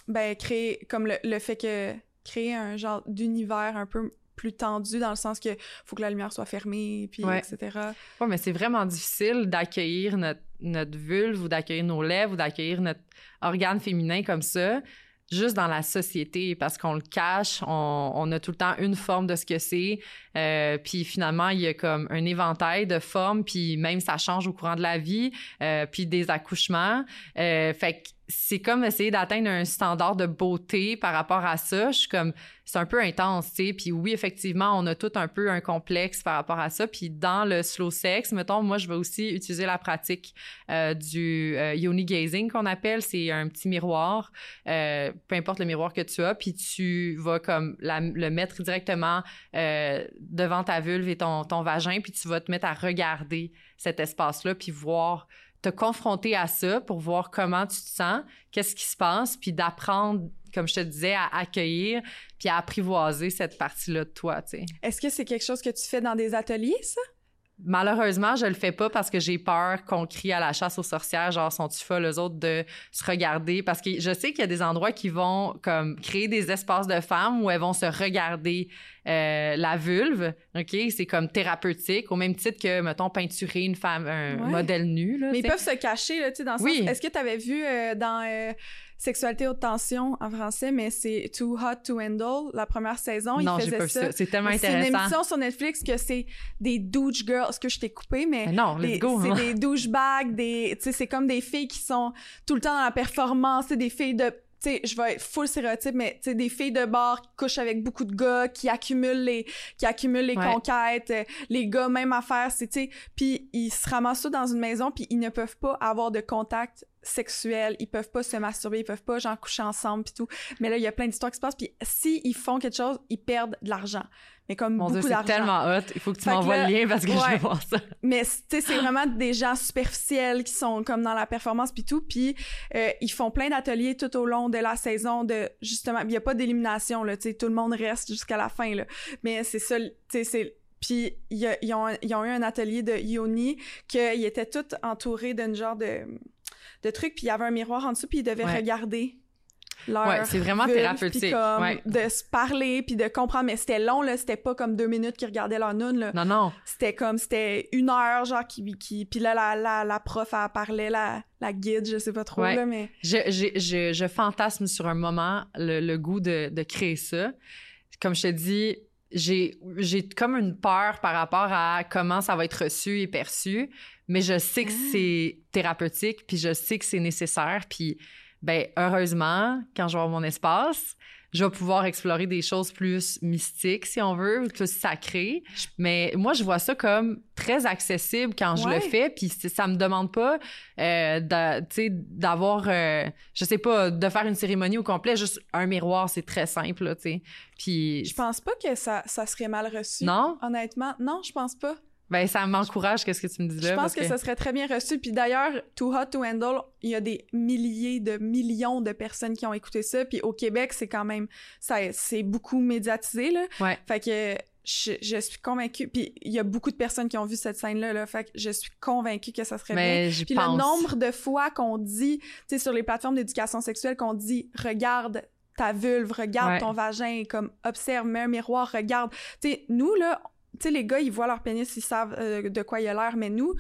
Ben, créer comme le, le fait que... Créer un genre d'univers un peu plus tendu dans le sens que faut que la lumière soit fermée, puis Ouais. etc. Ouais, mais c'est vraiment difficile d'accueillir notre, notre vulve ou d'accueillir nos lèvres ou d'accueillir notre organe féminin comme ça, juste dans la société, parce qu'on le cache, on, on a tout le temps une forme de ce que c'est, euh, puis finalement, il y a comme un éventail de formes, puis même ça change au courant de la vie, euh, puis des accouchements. Euh, fait que c'est comme essayer d'atteindre un standard de beauté par rapport à ça. Je suis comme, c'est un peu intense, tu sais. Puis oui, effectivement, on a tout un peu un complexe par rapport à ça. Puis dans le slow sex, mettons, moi, je vais aussi utiliser la pratique euh, du euh, yoni gazing qu'on appelle. C'est un petit miroir, euh, peu importe le miroir que tu as, puis tu vas comme le mettre directement devant ta vulve et ton, ton vagin, puis tu vas te mettre à regarder cet espace-là, puis voir te confronter à ça pour voir comment tu te sens, qu'est-ce qui se passe, puis d'apprendre, comme je te disais, à accueillir puis à apprivoiser cette partie-là de toi. Est-ce que c'est quelque chose que tu fais dans des ateliers, ça? Malheureusement, je le fais pas parce que j'ai peur qu'on crie à la chasse aux sorcières, genre sont-tu folles les autres de se regarder? Parce que je sais qu'il y a des endroits qui vont comme créer des espaces de femmes où elles vont se regarder euh, la vulve, ok, c'est comme thérapeutique au même titre que mettons peinturer une femme un Ouais. modèle nu là. Mais ils peuvent se cacher, là, tu sais, dans le Oui. Est-ce que tu avais vu euh, dans euh, Sexualité haute tension en français, mais c'est Too Hot to Handle, la première saison, non, j'ai pas vu ça. C'est tellement C'est une intéressant. émission sur Netflix que c'est des douche girls. Est-ce que je t'ai coupé, mais... Mais non, let's des- go. C'est hein. des douchebags, des... Tu sais, c'est comme des filles qui sont tout le temps dans la performance, c'est des filles de... Tu sais, je vais être full stéréotype, mais tu sais, des filles de bar qui couchent avec beaucoup de gars, qui accumulent les, qui accumulent les Ouais. conquêtes, euh, les gars, même affaire, c'est, tu sais, puis ils se ramassent dans une maison, puis ils ne peuvent pas avoir de contact sexuel, ils peuvent pas se masturber, ils peuvent pas, genre, coucher ensemble, puis tout. Mais là, il y a plein d'histoires qui se passent, puis si ils font quelque chose, ils perdent de l'argent. Mais comme Mon Dieu, beaucoup c'est d'argent. tellement hot. Il faut que tu m'envoies le lien parce que je veux voir ça. Mais tu sais, c'est vraiment des gens superficiels qui sont comme dans la performance puis tout. Puis euh, ils font plein d'ateliers tout au long de la saison de justement. Il n'y a pas d'élimination là. Tu sais, tout le monde reste jusqu'à la fin là. Mais c'est ça. Tu sais, c'est puis y ils ont, ils ont eu un atelier de Yoni qu'ils étaient tous entourés d'un genre de de trucs puis il y avait un miroir en dessous puis ils devaient Ouais. regarder leur Ouais, c'est vraiment vulve, thérapeutique, comme ouais. de se parler puis de comprendre mais c'était long là c'était pas comme deux minutes qu'ils regardaient leur noun là Non, non. c'était comme c'était une heure genre qui qui puis là la, la, la prof elle parlait la la guide je sais pas trop Ouais. là mais Je, je, je, je fantasme sur un moment le, le goût de, de créer ça. Comme je te dis, j'ai, j'ai comme une peur par rapport à comment ça va être reçu et perçu, mais je sais que Ah. c'est thérapeutique, puis je sais que c'est nécessaire, puis ben heureusement, quand je vais avoir mon espace, je vais pouvoir explorer des choses plus mystiques, si on veut, plus sacrées. Mais moi, je vois ça comme très accessible quand je Ouais. le fais, puis ça me demande pas euh, d'avoir, euh, je sais pas, de faire une cérémonie au complet, juste un miroir, c'est très simple, tu sais. Puis, je pense pas que ça ça serait mal reçu non? honnêtement non je pense pas Ben, ça m'encourage, qu'est-ce que tu me dis là? je pense parce que, ça serait très bien reçu puis d'ailleurs Too Hot to Handle il y a des milliers de millions de personnes qui ont écouté ça puis au Québec c'est quand même ça c'est beaucoup médiatisé là Ouais. fait que je, je suis convaincue puis il y a beaucoup de personnes qui ont vu cette scène là là fait que je suis convaincue que ça serait bien Mais j'y Puis pense. le nombre de fois qu'on dit, tu sais, sur les plateformes d'éducation sexuelle, qu'on dit regarde ta vulve, regarde Ouais. ton vagin, comme observe, mets un miroir, regarde. Tu sais, nous, là, tu sais, les gars, ils voient leur pénis, ils savent euh, de quoi il a l'air, mais nous.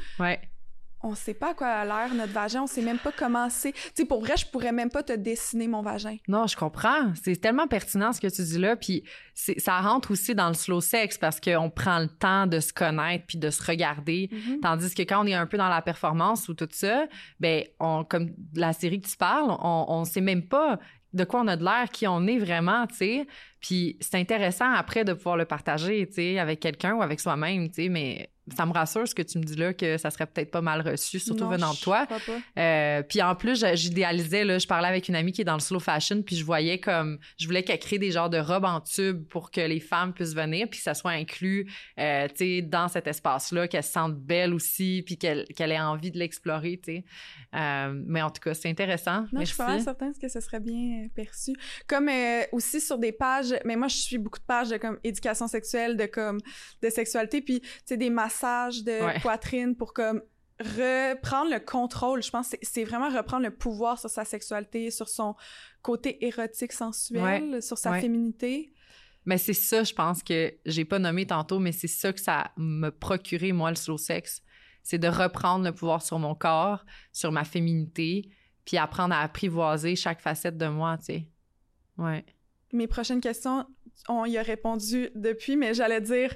On sait pas à quoi a l'air notre vagin, on sait même pas comment c'est. Tu sais, pour vrai, je pourrais même pas te dessiner mon vagin. Non, je comprends. C'est tellement pertinent ce que tu dis là. Puis ça rentre aussi dans le slow sex parce qu'on prend le temps de se connaître puis de se regarder. Mhm. Tandis que quand on est un peu dans la performance ou tout ça, ben, on, comme la série que tu parles, on, on sait même pas de quoi on a de l'air, qui on est vraiment, tu sais. Puis c'est intéressant après de pouvoir le partager, tu sais, avec quelqu'un ou avec soi-même, tu sais. Mais ça me rassure ce que tu me dis là, que ça serait peut-être pas mal reçu, surtout Non, venant de je toi. Euh, puis en plus, je- j'idéalisais, là, je parlais avec une amie qui est dans le slow fashion, puis je voyais comme, je voulais qu'elle crée des genres de robes en tube pour que les femmes puissent venir, puis que ça soit inclus, euh, tu sais, dans cet espace-là, qu'elles se sentent belles aussi, puis qu'elle qu'elle ait envie de l'explorer, tu sais. Euh, mais en tout cas, c'est intéressant. Non, je Merci. suis pas certaine que ce serait bien perçu. Comme aussi sur des pages, mais moi je suis beaucoup de pages de comme éducation sexuelle, de comme de sexualité, puis tu sais des massages de Ouais. poitrine pour comme reprendre le contrôle. Je pense que c'est- vraiment reprendre le pouvoir sur sa sexualité, sur son côté érotique sensuel, sur sa Ouais. féminité. Mais c'est ça, je pense que j'ai pas nommé tantôt, mais c'est ça que ça me procurait, moi, le slow sex. C'est de reprendre le pouvoir sur mon corps, sur ma féminité, puis apprendre à apprivoiser chaque facette de moi, tu sais. Ouais. Mes prochaines questions, on y a répondu depuis, mais j'allais dire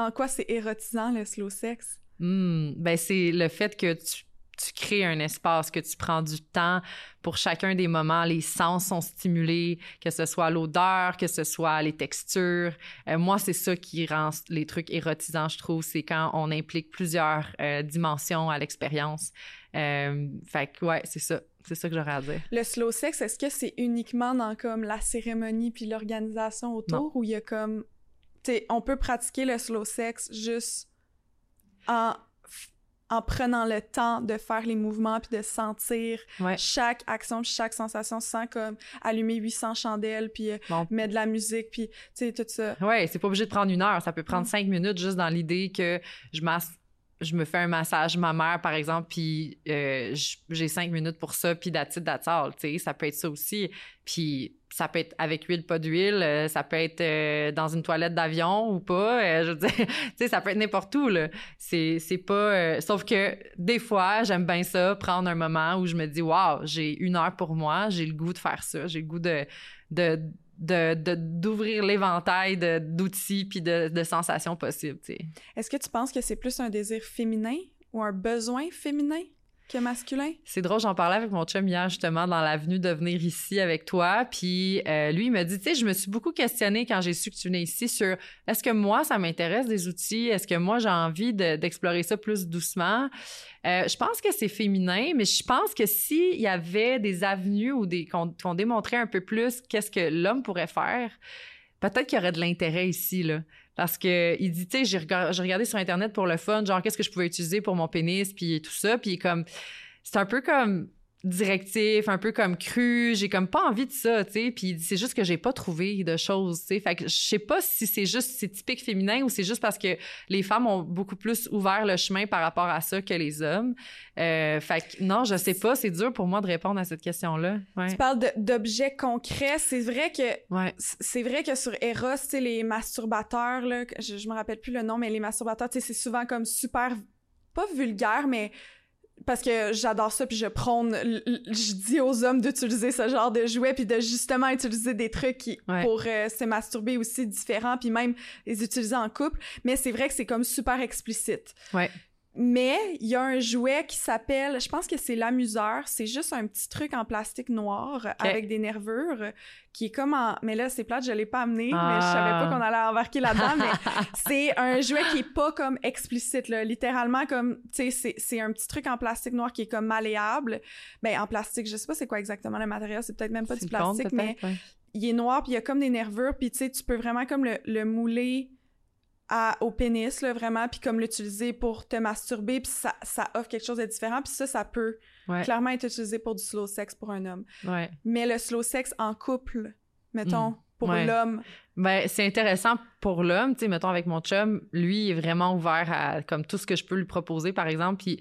en quoi c'est érotisant le slow sex? Hmm, ben c'est le fait que tu, tu crées un espace, que tu prends du temps pour chacun des moments, les sens sont stimulés, que ce soit l'odeur, que ce soit les textures. Euh, moi, c'est ça qui rend les trucs érotisants, je trouve, c'est quand on implique plusieurs euh, dimensions à l'expérience. Euh, fait que ouais, c'est ça, c'est ça que j'aurais à dire. Le slow sex, est-ce que c'est uniquement dans comme la cérémonie puis l'organisation autour ou il y a comme tu sais on peut pratiquer le slow sex juste en en prenant le temps de faire les mouvements puis de sentir Ouais. chaque action, chaque sensation sans comme allumer 800 chandelles puis euh, Bon. mettre de la musique puis tu sais tout ça. Ouais, c'est pas obligé de prendre une heure. Ça peut prendre Mm. cinq minutes juste dans l'idée que je masse, je me fais un massage ma mère par exemple, puis euh, j'ai cinq minutes pour ça, puis that's all, tu sais, ça peut être ça aussi. Puis ça peut être avec huile, pas d'huile, euh, ça peut être euh, dans une toilette d'avion ou pas. je veux dire, tu sais, ça peut être n'importe où là. C'est c'est pas. sauf que des fois, j'aime bien ça, prendre un moment où je me dis, waouh, j'ai une heure pour moi, j'ai le goût de faire ça, j'ai le goût de d'ouvrir l'éventail d'outils puis de, de sensations possibles. Est-ce que tu penses que c'est plus un désir féminin ou un besoin féminin? Masculin? C'est drôle, j'en parlais avec mon chum hier justement dans l'avenue de venir ici avec toi, puis euh, lui il m'a dit, tu sais, je me suis beaucoup questionnée quand j'ai su que tu venais ici sur est-ce que moi ça m'intéresse des outils, est-ce que moi j'ai envie de- d'explorer ça plus doucement? Euh, je pense que c'est féminin, mais je pense que s'il y avait des avenues ou des qu'on démontrait un peu plus qu'est-ce que l'homme pourrait faire, peut-être qu'il y aurait de l'intérêt ici là. Parce que il dit, tu sais, j'ai rega- j'ai regardé sur internet pour le fun, genre qu'est-ce que je pouvais utiliser pour mon pénis puis tout ça, puis comme c'est un peu comme directif, un peu comme cru, j'ai comme pas envie de ça, tu sais, puis c'est juste que j'ai pas trouvé de choses, tu sais, fait que je sais pas si c'est juste c'est typique féminin ou c'est juste parce que les femmes ont beaucoup plus ouvert le chemin par rapport à ça que les hommes. Euh, fait que non, je sais pas, c'est dur pour moi de répondre à cette question-là. Ouais. Tu parles d'objets concrets, c'est vrai que Ouais. c'est vrai que sur Eros, tu sais, les masturbateurs, là, je, je me rappelle plus le nom, mais les masturbateurs, tu sais, c'est souvent comme super, pas vulgaire, mais parce que j'adore ça, puis je prône, je dis aux hommes d'utiliser ce genre de jouets, puis de justement utiliser des trucs qui, Ouais. pour euh, se masturber aussi différents, puis même les utiliser en couple, mais c'est vrai que c'est comme super explicite. Ouais. Mais il y a un jouet qui s'appelle, je pense que c'est l'amuseur. C'est juste un petit truc en plastique noir avec des nervures qui est comme en. Mais là, c'est plate, je l'ai pas amené, mais je savais pas Ah. qu'on allait embarquer là-dedans. mais c'est un jouet qui est pas comme explicite, là. Littéralement, comme, tu sais, c'est- c'est un petit truc en plastique noir qui est comme malléable. Ben, en plastique, je sais pas c'est quoi exactement le matériel, c'est peut-être même pas du plastique, mais ouais. il est noir puis il y a comme des nervures puis tu sais tu peux vraiment comme le, le mouler à, au pénis là vraiment puis comme l'utiliser pour te masturber puis ça, ça offre quelque chose de différent puis ça ça peut Ouais. clairement être utilisé pour du slow sex pour un homme Ouais. mais le slow sex en couple mettons Mm. pour Ouais. l'homme Ben, c'est intéressant pour l'homme, tu sais, mettons avec mon chum, lui il est vraiment ouvert à comme tout ce que je peux lui proposer par exemple, puis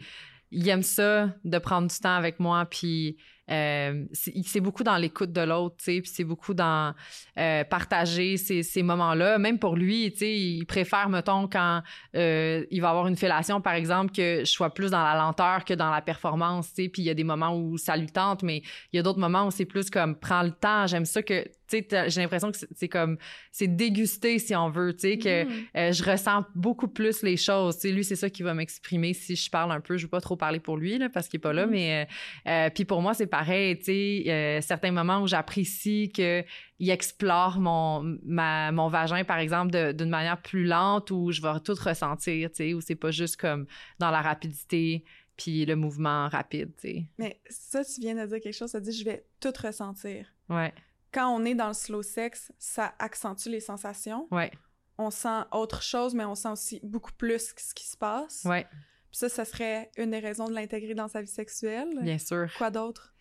il aime ça de prendre du temps avec moi, puis euh, c'est beaucoup dans l'écoute de l'autre, puis c'est beaucoup dans euh, partager ces, moments-là. Même pour lui, il préfère, mettons, quand euh, il va avoir une fellation, par exemple, que je sois plus dans la lenteur que dans la performance. Puis il y a des moments où ça lui tente, mais il y a d'autres moments où c'est plus comme prends le temps. J'aime ça que j'ai l'impression que c'est comme c'est dégusté si on veut tu sais que mm. euh, je ressens beaucoup plus les choses. Tu sais lui c'est ça qui va m'exprimer si je parle un peu. Je veux pas trop parler pour lui là parce qu'il est pas là mm. mais euh, euh, puis pour moi c'est pareil tu sais certains moments où j'apprécie que il explore mon ma, mon vagin par exemple d'une manière plus lente où je vais tout ressentir tu sais où c'est pas juste comme dans la rapidité puis le mouvement rapide tu sais. Mais ça tu viens de dire quelque chose ça dit je vais tout ressentir. Ouais quand on est dans le slow sex, ça accentue les sensations. Ouais. On sent autre chose, mais on sent aussi beaucoup plus ce qui se passe. Ouais. Puis ça, ça serait une des raisons de l'intégrer dans sa vie sexuelle. Bien sûr. Quoi d'autre?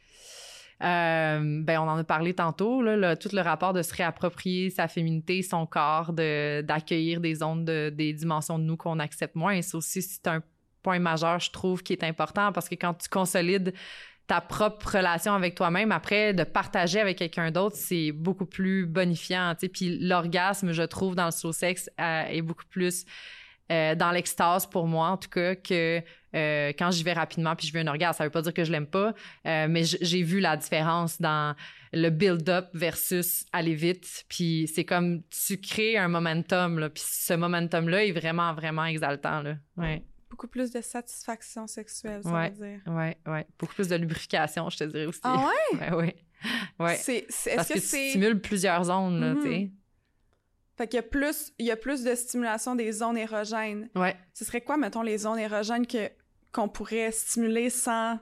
Euh, ben, on en a parlé tantôt, là, tout le rapport de se réapproprier sa féminité, son corps, de, d'accueillir des ondes, de, des dimensions de nous qu'on accepte moins. Et ça aussi, c'est un point majeur, je trouve, qui est important parce que quand tu consolides ta propre relation avec toi-même, après, de partager avec quelqu'un d'autre, c'est beaucoup plus bonifiant. sais. Puis l'orgasme, je trouve, dans le slow sex, euh, est beaucoup plus euh, dans l'extase pour moi, en tout cas, que euh, quand j'y vais rapidement puis je veux un orgasme. Ça veut pas dire que je l'aime pas, mais j'ai vu la différence dans le build-up versus aller vite. Puis c'est comme tu crées un momentum, là, puis ce momentum-là est vraiment, vraiment exaltant. Là. Ouais beaucoup plus de satisfaction sexuelle, ça ouais, veut dire. Oui, oui. Beaucoup plus de lubrification, je te dirais aussi. Ah ouais? oui. Ouais. C'est, Parce que, que tu stimules plusieurs zones, là, tu sais. Mhm. Fait qu'il y a plus, il y a plus de stimulation des zones érogènes. Ouais. Ce serait quoi, mettons, les zones érogènes que, qu'on pourrait stimuler sans...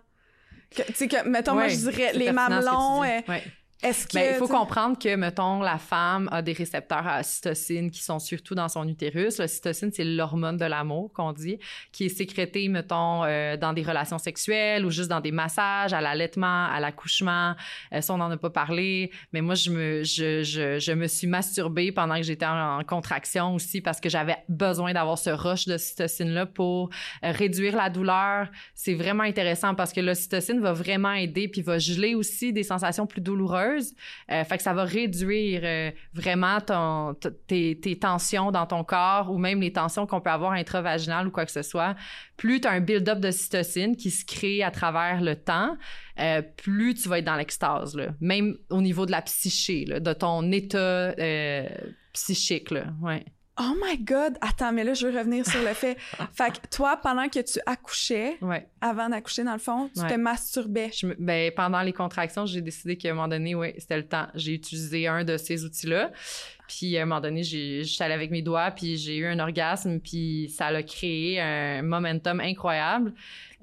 Tu sais, que, mettons, moi, je dirais les mamelons... Euh, ouais. Est-ce ben, il faut comprendre que, mettons, la femme a des récepteurs à cytocine qui sont surtout dans son utérus. La cytocine, c'est l'hormone de l'amour qu'on dit, qui est sécrétée, mettons, euh, dans des relations sexuelles ou juste dans des massages, à l'allaitement, à l'accouchement. Euh, ça, on n'en a pas parlé. Mais moi, je me, je, je, je me suis masturbée pendant que j'étais en, contraction aussi parce que j'avais besoin d'avoir ce rush de cytocine-là pour euh, réduire la douleur. C'est vraiment intéressant parce que l'ocytocine va vraiment aider puis va geler aussi des sensations plus douloureuses euh, ça va réduire euh, vraiment ton, tes, tensions dans ton corps ou même les tensions qu'on peut avoir intravaginales ou quoi que ce soit. Plus tu as un build-up de cytocine qui se crée à travers le temps, euh, plus tu vas être dans l'extase, même au niveau de la psyché, de ton état psychique. Là. Ouais. Oh my God! Attends, mais là, je veux revenir sur le fait. fait que toi, pendant que tu accouchais, avant d'accoucher, dans le fond, tu te masturbais. ben, pendant les contractions, j'ai décidé qu'à un moment donné, oui, c'était le temps. J'ai utilisé un de ces outils-là. Puis à un moment donné, j'étais allée avec mes doigts, puis j'ai eu un orgasme, puis ça a créé un momentum incroyable.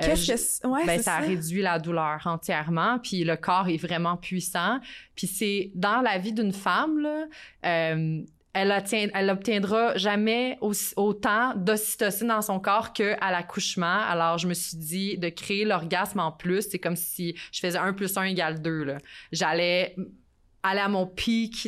Euh, Qu'est-ce que ouais, ben, ça, a réduit la douleur entièrement, puis le corps est vraiment puissant. Puis c'est dans la vie d'une femme là, euh, elle, elle obtiendra jamais autant d'ocytocine dans son corps qu'à l'accouchement. Alors, je me suis dit de créer l'orgasme en plus. C'est comme si je faisais 1 plus 1 égale 2. J'allais aller à mon pic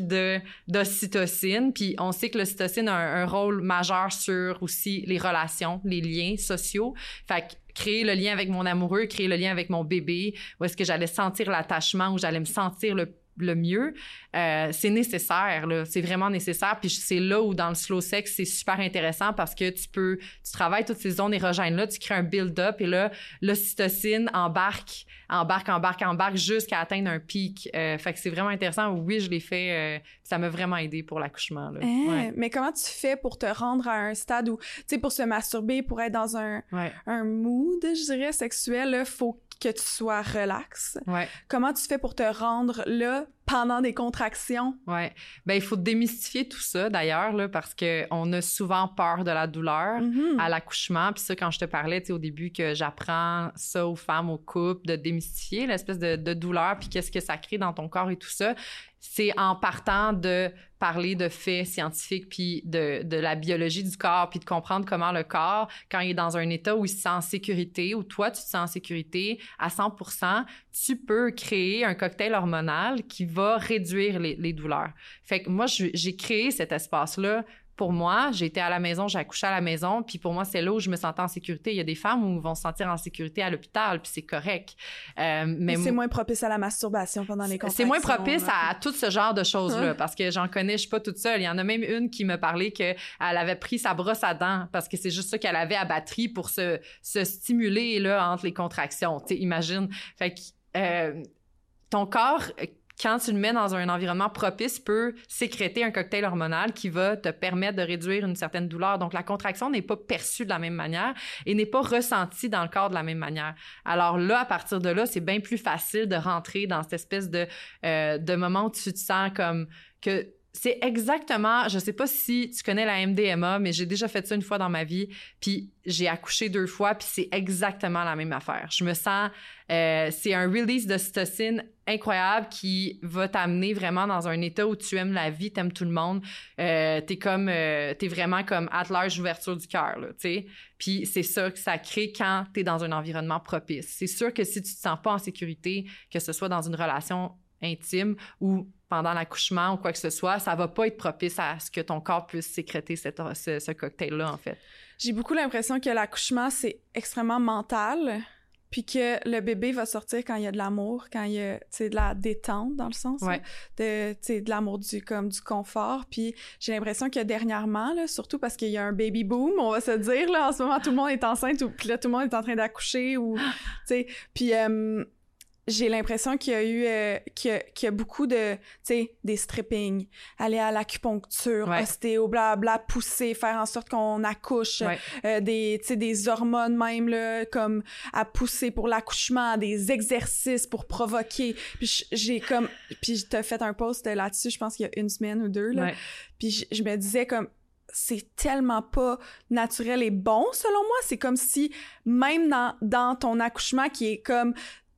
d'ocytocine. Puis on sait que l'ocytocine a un, rôle majeur sur aussi les relations, les liens sociaux. Fait que créer le lien avec mon amoureux, créer le lien avec mon bébé, où est-ce que j'allais sentir l'attachement, où j'allais me sentir le le mieux, euh, c'est nécessaire, là. C'est vraiment nécessaire. Puis c'est là où, dans le slow sex, c'est super intéressant parce que tu peux, tu travailles toutes ces zones érogènes-là, tu crées un build-up et là, l'ocytocine embarque, embarque, embarque, embarque jusqu'à atteindre un pic. Euh, fait que c'est vraiment intéressant. Oui, je l'ai fait. Euh, ça m'a vraiment aidé pour l'accouchement, là. Hein? Mais comment tu fais pour te rendre à un stade où, tu sais, pour se masturber, pour être dans un, un mood, je dirais, sexuel, là, faut que tu sois relax. Ouais. Comment tu fais pour te rendre là pendant des contractions? Ouais. Ben il faut démystifier tout ça d'ailleurs là parce que on a souvent peur de la douleur mm-hmm. à l'accouchement. Puis ça quand je te parlais tu au début que j'apprends ça aux femmes aux couples de démystifier l'espèce de, de douleur puis qu'est-ce que ça crée dans ton corps et tout ça c'est en partant de parler de faits scientifiques puis de, de, la biologie du corps puis de comprendre comment le corps, quand il est dans un état où il se sent en sécurité, où toi tu te sens en sécurité à 100%, tu peux créer un cocktail hormonal qui va réduire les, les douleurs. Fait que moi, j'ai créé cet espace-là pour moi, j'étais à la maison, j'ai accouché à la maison, puis pour moi, c'est là où je me sentais en sécurité. Il y a des femmes où vont se sentir en sécurité à l'hôpital, puis c'est correct. Euh, mais c'est moins propice à la masturbation pendant les contractions. C'est moins propice à, tout ce genre de choses-là, parce que j'en connais, je suis pas toute seule. Il y en a même une qui me parlait qu'elle avait pris sa brosse à dents, parce que c'est juste ça qu'elle avait à batterie pour se, se stimuler là, entre les contractions. Tu imagine. Fait que euh, ton corps quand tu le mets dans un environnement propice, peut sécréter un cocktail hormonal qui va te permettre de réduire une certaine douleur. Donc, la contraction n'est pas perçue de la même manière et n'est pas ressentie dans le corps de la même manière. Alors là, à partir de là, c'est bien plus facile de rentrer dans cette espèce de, euh, de moment où tu te sens comme que c'est exactement, je sais pas si tu connais la MDMA, mais j'ai déjà fait ça une fois dans ma vie, puis j'ai accouché deux fois, puis c'est exactement la même affaire. Je me sens, euh, c'est un release d'ocytocine incroyable qui va t'amener vraiment dans un état où tu aimes la vie, t'aimes tout le monde, euh, t'es comme, euh, t'es vraiment comme at large ouverture du cœur, tu sais. Puis c'est ça que ça crée quand t'es dans un environnement propice. C'est sûr que si tu te sens pas en sécurité, que ce soit dans une relation intime ou pendant l'accouchement ou quoi que ce soit, ça va pas être propice à ce que ton corps puisse sécréter cette, ce, cocktail-là, en fait. J'ai beaucoup l'impression que l'accouchement, c'est extrêmement mental, puis que le bébé va sortir quand il y a de l'amour, quand il y a, de la détente, dans le sens, ouais. de, de l'amour du, comme, du confort. Puis j'ai l'impression que dernièrement, là, surtout parce qu'il y a un baby boom, on va se dire, là, en ce moment, tout le monde est enceinte, ou, puis là, tout le monde est en train d'accoucher, ou, tu sais, puis... Euh, j'ai l'impression qu'il y a eu euh, qu'il y, a beaucoup de tu sais des stripping aller à l'acupuncture ouais. ostéo blabla pousser faire en sorte qu'on accouche euh, des tu sais des hormones même là comme à pousser pour l'accouchement des exercices pour provoquer. Puis j'ai comme puis t'as fait un post là-dessus je pense qu'il y a une semaine ou deux là. Puis je me disais comme c'est tellement pas naturel et bon selon moi. C'est comme si même dans dans ton accouchement qui est comme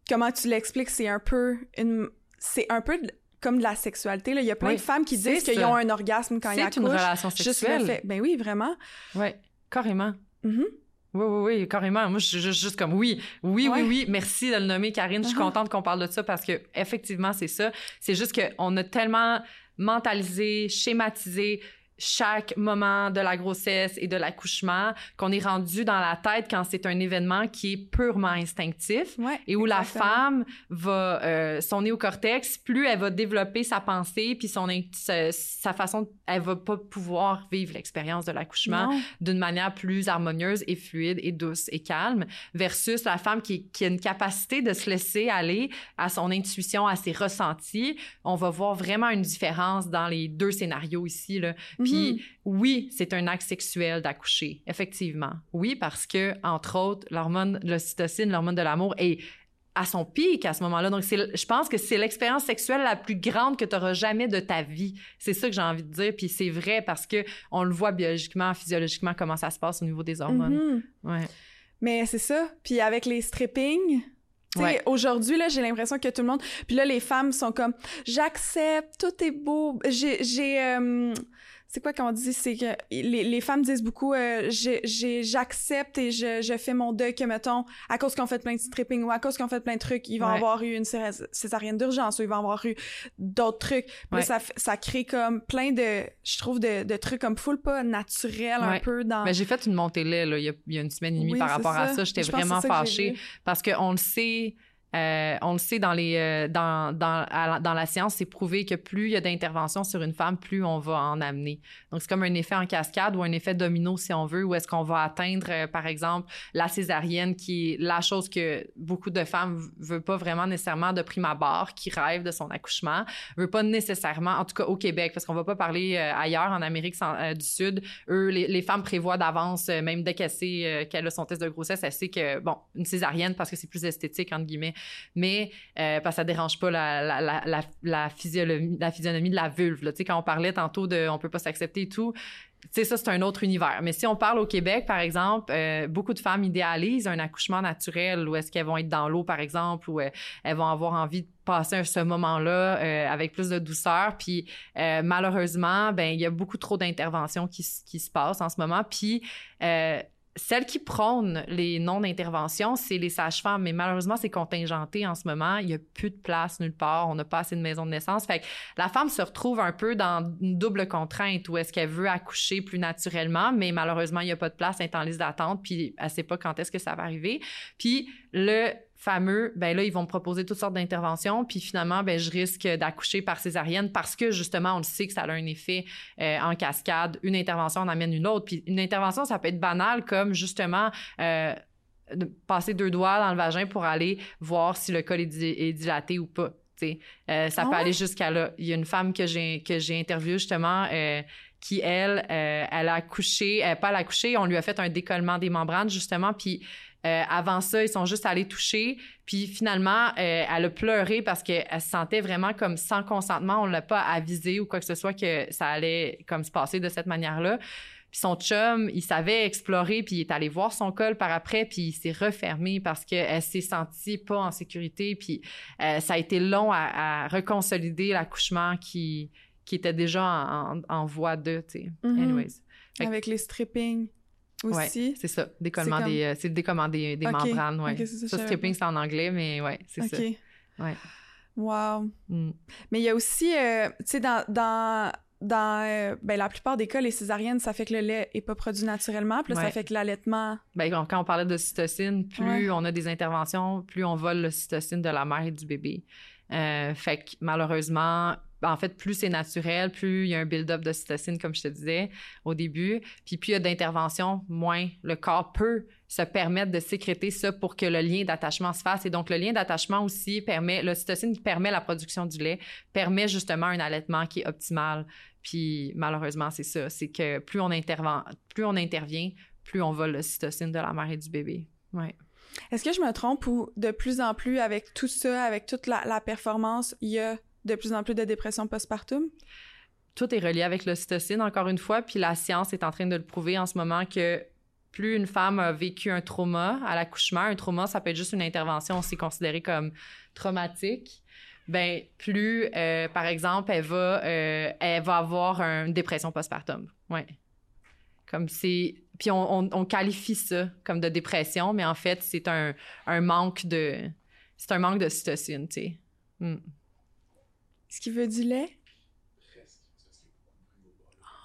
comment tu l'expliques, c'est un peu une, c'est un peu comme de la sexualité. Là. Il y a plein de femmes qui disent qu'ils ont un orgasme quand ils accouchent. C'est une relation sexuelle. Juste Ben oui, vraiment. Oui, carrément. Mm-hmm. Oui, oui, oui, carrément. Moi, je suis juste, comme oui, oui, oui, oui, merci de le nommer, Karine. Je suis uh-huh. contente qu'on parle de ça parce que effectivement, c'est ça. C'est juste qu'on a tellement mentalisé, schématisé chaque moment de la grossesse et de l'accouchement, qu'on est rendu dans la tête quand c'est un événement qui est purement instinctif et où la femme va, euh, son néocortex, plus elle va développer sa pensée puis son sa, sa, façon, elle va pas pouvoir vivre l'expérience de l'accouchement d'une manière plus harmonieuse et fluide et douce et calme versus la femme qui, qui a une capacité de se laisser aller à son intuition, à ses ressentis. On va voir vraiment une différence dans les deux scénarios ici là. Puis mm-hmm. oui, c'est un acte sexuel d'accoucher, effectivement. Oui, parce que entre autres, l'hormone l'ocytocine, l'hormone de l'amour est à son pic à ce moment-là. Donc, je pense que c'est l'expérience sexuelle la plus grande que tu auras jamais de ta vie. C'est ça que j'ai envie de dire. Puis c'est vrai parce que on le voit biologiquement, physiologiquement, comment ça se passe au niveau des hormones. Mm-hmm. Ouais. Mais c'est ça. Puis avec les stripping, Ouais. Aujourd'hui, là, j'ai l'impression que tout le monde... Puis là, les femmes sont comme, j'accepte, tout est beau. J'ai... j'ai euh, c'est quoi qu'on dit? C'est que les, les, femmes disent beaucoup euh, j'accepte et je, je, fais mon deuil que mettons à cause qu'on fait plein de stripping ou à cause qu'on fait plein de trucs ils vont avoir eu une césarienne d'urgence ou ils vont avoir eu d'autres trucs. Ça ça crée comme plein de je trouve de, de trucs comme full pas naturel un peu dans mais j'ai fait une montée là, là il, y a, il y a une semaine et demie par rapport à ça. j'étais vraiment fâchée parce qu'on le sait euh, on le sait dans les euh, dans, dans, dans la science, c'est prouvé que plus il y a d'interventions sur une femme, plus on va en amener. Donc c'est comme un effet en cascade ou un effet domino si on veut, où est-ce qu'on va atteindre euh, par exemple la césarienne qui est la chose que beaucoup de femmes veulent pas vraiment nécessairement de prime abord, qui rêvent de son accouchement, veut pas nécessairement, en tout cas au Québec, parce qu'on va pas parler ailleurs en Amérique du Sud, eux les, les femmes prévoient d'avance, même dès qu'elle sait qu'elle a son test de grossesse, elle sait que bon une césarienne parce que c'est plus esthétique entre guillemets mais euh, parce que ça dérange pas la, la, la, physionomie, de la vulve. Là. Quand on parlait tantôt de on peut pas s'accepter et tout, ça, c'est un autre univers. Mais si on parle au Québec, par exemple, euh, beaucoup de femmes idéalisent un accouchement naturel où est-ce qu'elles vont être dans l'eau, par exemple, ou euh, elles vont avoir envie de passer ce moment-là euh, avec plus de douceur. Puis malheureusement, ben il y a beaucoup trop d'interventions qui, qui se passent en ce moment. Puis celles qui prônent les non-interventions, c'est les sages-femmes, mais malheureusement, c'est contingenté en ce moment. Il n'y a plus de place nulle part. On n'a pas assez de maisons de naissance. Fait que la femme se retrouve un peu dans une double contrainte où est-ce qu'elle veut accoucher plus naturellement, mais malheureusement, il n'y a pas de place, elle est en liste d'attente, puis elle ne sait pas quand est-ce que ça va arriver. Puis le fameux, ben là, ils vont me proposer toutes sortes d'interventions, puis finalement, ben je risque d'accoucher par césarienne parce que justement, on le sait que ça a un effet euh, en cascade. Une intervention en amène une autre. Puis une intervention, ça peut être banal comme justement euh, de passer deux doigts dans le vagin pour aller voir si le col est, dilaté ou pas. Euh, ça Ah peut aller jusqu'à là. Il y a une femme que j'ai que j'ai interviewée justement euh, qui elle, euh, elle a accouché, pas elle a accouché, on lui a fait un décollement des membranes justement, puis euh, avant ça, ils sont juste allés toucher. Puis finalement, euh, elle a pleuré parce qu'elle se sentait vraiment comme sans consentement. On l'a pas avisé ou quoi que ce soit que ça allait comme se passer de cette manière-là. Puis son chum, il savait explorer, puis il est allé voir son col par après, puis il s'est refermé parce qu'elle s'est sentie pas en sécurité. Puis euh, ça a été long à, à reconsolider l'accouchement qui, qui était déjà en, en- en voie de, tu sais. Mhm. Anyways. Fait que- Avec les stripping aussi. c'est ça, décollement C'est comme- des, euh, c'est le décollement des, membranes, ouais. ça, ça, stripping, c'est en anglais, mais ouais, c'est OK. ça. Ouais. Wow. Mm. Mais il y a aussi, euh, tu sais, dans, dans, dans euh, ben, la plupart des cas, les césariennes, ça fait que le lait est pas produit naturellement. Puis là, ça fait que l'allaitement... Ben, quand quand on parlait de cytocine, plus Ouais. on a des interventions, plus on vole le cytocine de la mère et du bébé. Euh, fait que malheureusement, en fait, plus c'est naturel, plus il y a un build-up de cytocine, comme je te disais au début. Puis plus il y a d'intervention, moins le corps peut se permettre de sécréter ça pour que le lien d'attachement se fasse. Et donc, le lien d'attachement aussi permet, le cytocine qui permet la production du lait, permet justement un allaitement qui est optimal. Puis malheureusement, c'est ça. C'est que plus on, intervient, plus on vole le cytocine de la mère et du bébé. Ouais. Est-ce que je me trompe ou de plus en plus, avec tout ça, avec toute la, la performance, il y a de plus en plus de dépression postpartum? Tout est relié avec l'ocytocine, encore une fois, puis la science est en train de le prouver en ce moment que plus une femme a vécu un trauma à l'accouchement, un trauma, ça peut être juste une intervention, c'est considéré comme traumatique, ben plus, euh, par exemple, elle va, euh, elle va avoir une dépression postpartum. Ouais. Comme c'est... Puis on, on- qualifie ça comme de dépression, mais en fait, c'est un, un manque de... C'est un manque de cytocine, tu sais. Mm. Est-ce qu'il veut du lait?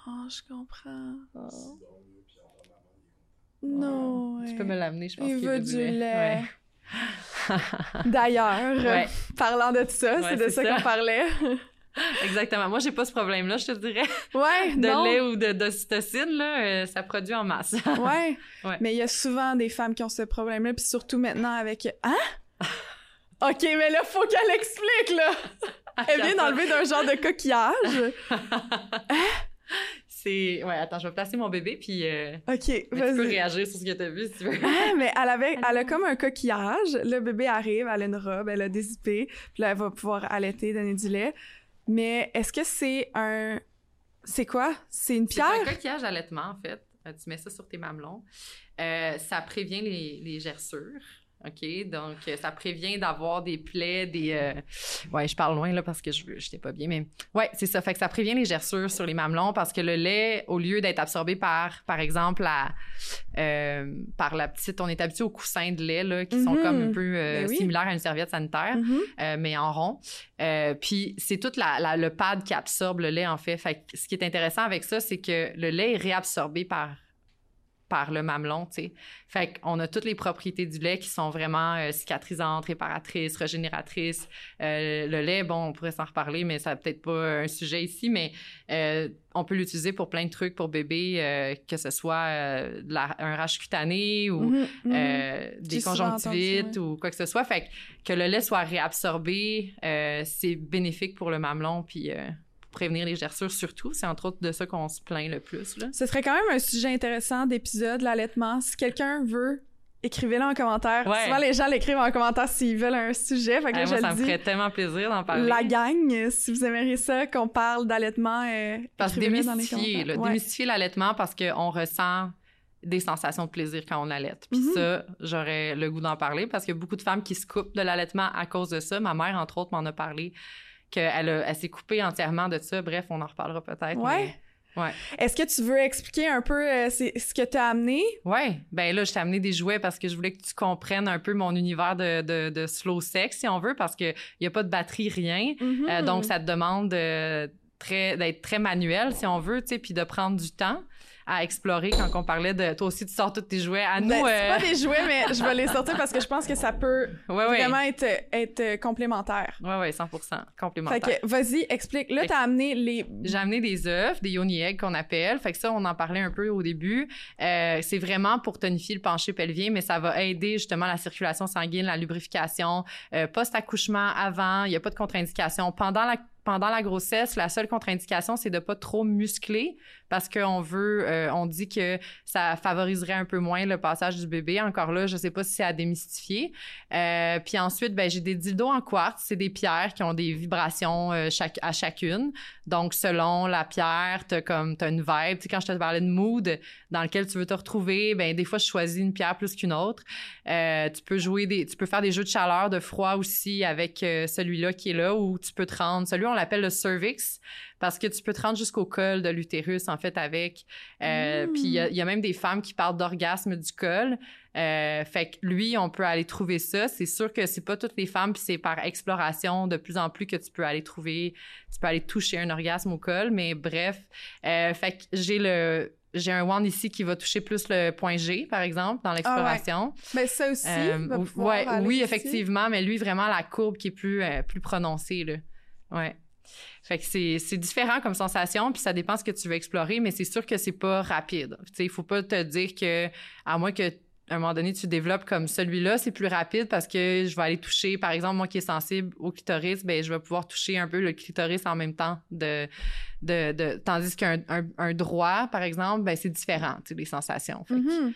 Oh, je comprends. Non. Tu ouais. peux me l'amener, je pense Il qu'il veut veut du lait. Ouais. D'ailleurs, Ouais. parlant de ça, Ouais, c'est de ça, ça. qu'on parlait. Exactement. Moi, j'ai pas ce problème-là, je te dirais. ouais, De non. lait ou de d'ocytocine, là, euh, ça produit en masse. Ouais. Ouais. Mais il y a souvent des femmes qui ont ce problème-là, puis surtout maintenant avec. Hein? OK, mais là, faut qu'elle explique, là! Elle vient d'enlever d'un genre de coquillage. C'est... Ouais, attends, je vais placer mon bébé, puis euh, OK, mais tu peux vas-y. réagir sur ce que t'as vu, si tu veux. Ah, mais elle avait, elle a comme un coquillage. Le bébé arrive, elle a une robe, elle a des zippés, puis là, elle va pouvoir allaiter, donner du lait. Mais est-ce que c'est un. C'est quoi? C'est une C'est un pierre? coquillage d'allaitement, en fait. Euh, tu mets ça sur tes mamelons. Euh, ça prévient les, les gerçures. OK? Donc, euh, ça prévient d'avoir des plaies, des... euh, Ouais, je parle loin, là, parce que je n'étais pas bien, mais... Ouais, c'est ça. Fait que ça prévient les gerçures sur les mamelons parce que le lait, au lieu d'être absorbé par, par exemple, la... euh, par la petite... On est habitué aux coussins de lait, là, qui sont Mhm. comme un peu euh, Ben oui. similaires à une serviette sanitaire Mhm. mais en rond. Puis c'est tout la, la- le pad qui absorbe le lait, en fait. Fait que ce qui est intéressant avec ça, c'est que le lait est réabsorbé par par le mamelon, tu sais. Fait qu'on a toutes les propriétés du lait qui sont vraiment euh, cicatrisantes, réparatrices, régénératrices. Euh, le lait, bon, on pourrait s'en reparler, mais ça n'a peut-être pas un sujet ici, mais euh, on peut l'utiliser pour plein de trucs pour bébé, que ce soit la- un rash cutané ou Mhm. Mhm. euh, des conjonctivites entendu, ou quoi que ce soit. Fait que, que le lait soit réabsorbé, c'est bénéfique pour le mamelon, puis prévenir les gerçures surtout. C'est entre autres de ça qu'on se plaint le plus. Là. Ce serait quand même un sujet intéressant d'épisode, l'allaitement. Si quelqu'un veut, écrivez-le en commentaire. Ouais. Souvent, les gens l'écrivent en commentaire s'ils veulent un sujet. Fait que là, moi, je ça le me dis. ferait tellement plaisir d'en parler. La gang, si vous aimeriez ça, qu'on parle d'allaitement, euh, parce que écrivez-le dans les démystifier, commentaires. là, Ouais. démystifier l'allaitement parce qu'on ressent des sensations de plaisir quand on allait. Puis Mhm. ça, j'aurais le goût d'en parler parce qu'il y a beaucoup de femmes qui se coupent de l'allaitement à cause de ça. Ma mère, entre autres, m'en a parlé qu'elle elle s'est coupée entièrement de ça. Bref, on en reparlera peut-être. Ouais. mais Ouais. Est-ce que tu veux expliquer un peu euh, ce que tu as amené? Ouais. Ben là, je t'ai amené des jouets parce que je voulais que tu comprennes un peu mon univers de, de, de slow sex, si on veut, parce qu'il n'y a pas de batterie, rien. Mhm. Euh, donc, ça te demande de très d'être très manuel si on veut tu sais puis de prendre du temps à explorer quand on parlait de toi aussi tu sors tous tes jouets à nous Ben, c'est euh, pas des jouets mais je vais les sortir parce que je pense que ça peut ouais ouais vraiment être, être complémentaire. ouais ouais 100% Fait complémentaire que vas-y, explique. Là, t'as amené les. J'ai amené des œufs, des yoni eggs qu'on appelle. Fait que ça, on en parlait un peu au début. Euh, c'est vraiment pour tonifier le pencher pelvien, mais ça va aider justement la circulation sanguine, la lubrification, euh, post-accouchement, avant. Il n'y a pas de contre-indication. Pendant la pendant la grossesse, la seule contre-indication, c'est de pas trop muscler parce qu'on veut, euh, on dit que ça favoriserait un peu moins le passage du bébé. Encore là, je sais pas si c'est à démystifier. Euh, puis ensuite, ben j'ai des dildos en quartz, c'est des pierres qui ont des vibrations euh, chaque, à chacune. Donc selon la pierre, t'as comme t'as une vibe. Tu quand je te parlais de mood dans lequel tu veux te retrouver, ben des fois je choisis une pierre plus qu'une autre. Tu peux jouer des, tu peux faire des jeux de chaleur, de froid aussi avec celui-là qui est là, ou tu peux te rendre. Celui on l'appelle le cervix parce que tu peux te rendre jusqu'au col de l'utérus fait avec. Euh, Mm. Puis il y, a- il y a même des femmes qui parlent d'orgasme du col. Euh, fait que lui, on peut aller trouver ça. C'est sûr que c'est pas toutes les femmes, puis c'est par exploration de plus en plus que tu peux aller trouver, tu peux aller toucher un orgasme au col. Mais bref, euh, fait que j'ai le j'ai un wand ici qui va toucher plus le point G, par exemple, dans l'exploration. Ben, ça aussi. Euh, va ouais, oui, effectivement, mais lui, vraiment, la courbe qui est plus, euh, plus prononcée, là. Ouais. Fait que c'est, différent comme sensation, puis ça dépend ce que tu veux explorer, mais c'est sûr que c'est pas rapide. Il faut pas te dire que, à moins que à un moment donné, tu développes comme celui-là, c'est plus rapide parce que je vais aller toucher, par exemple, moi qui est sensible au clitoris, ben je vais pouvoir toucher un peu le clitoris en même temps de, de, de tandis qu'un un, un droit, par exemple, ben c'est différent, les sensations. Fait que- Mhm.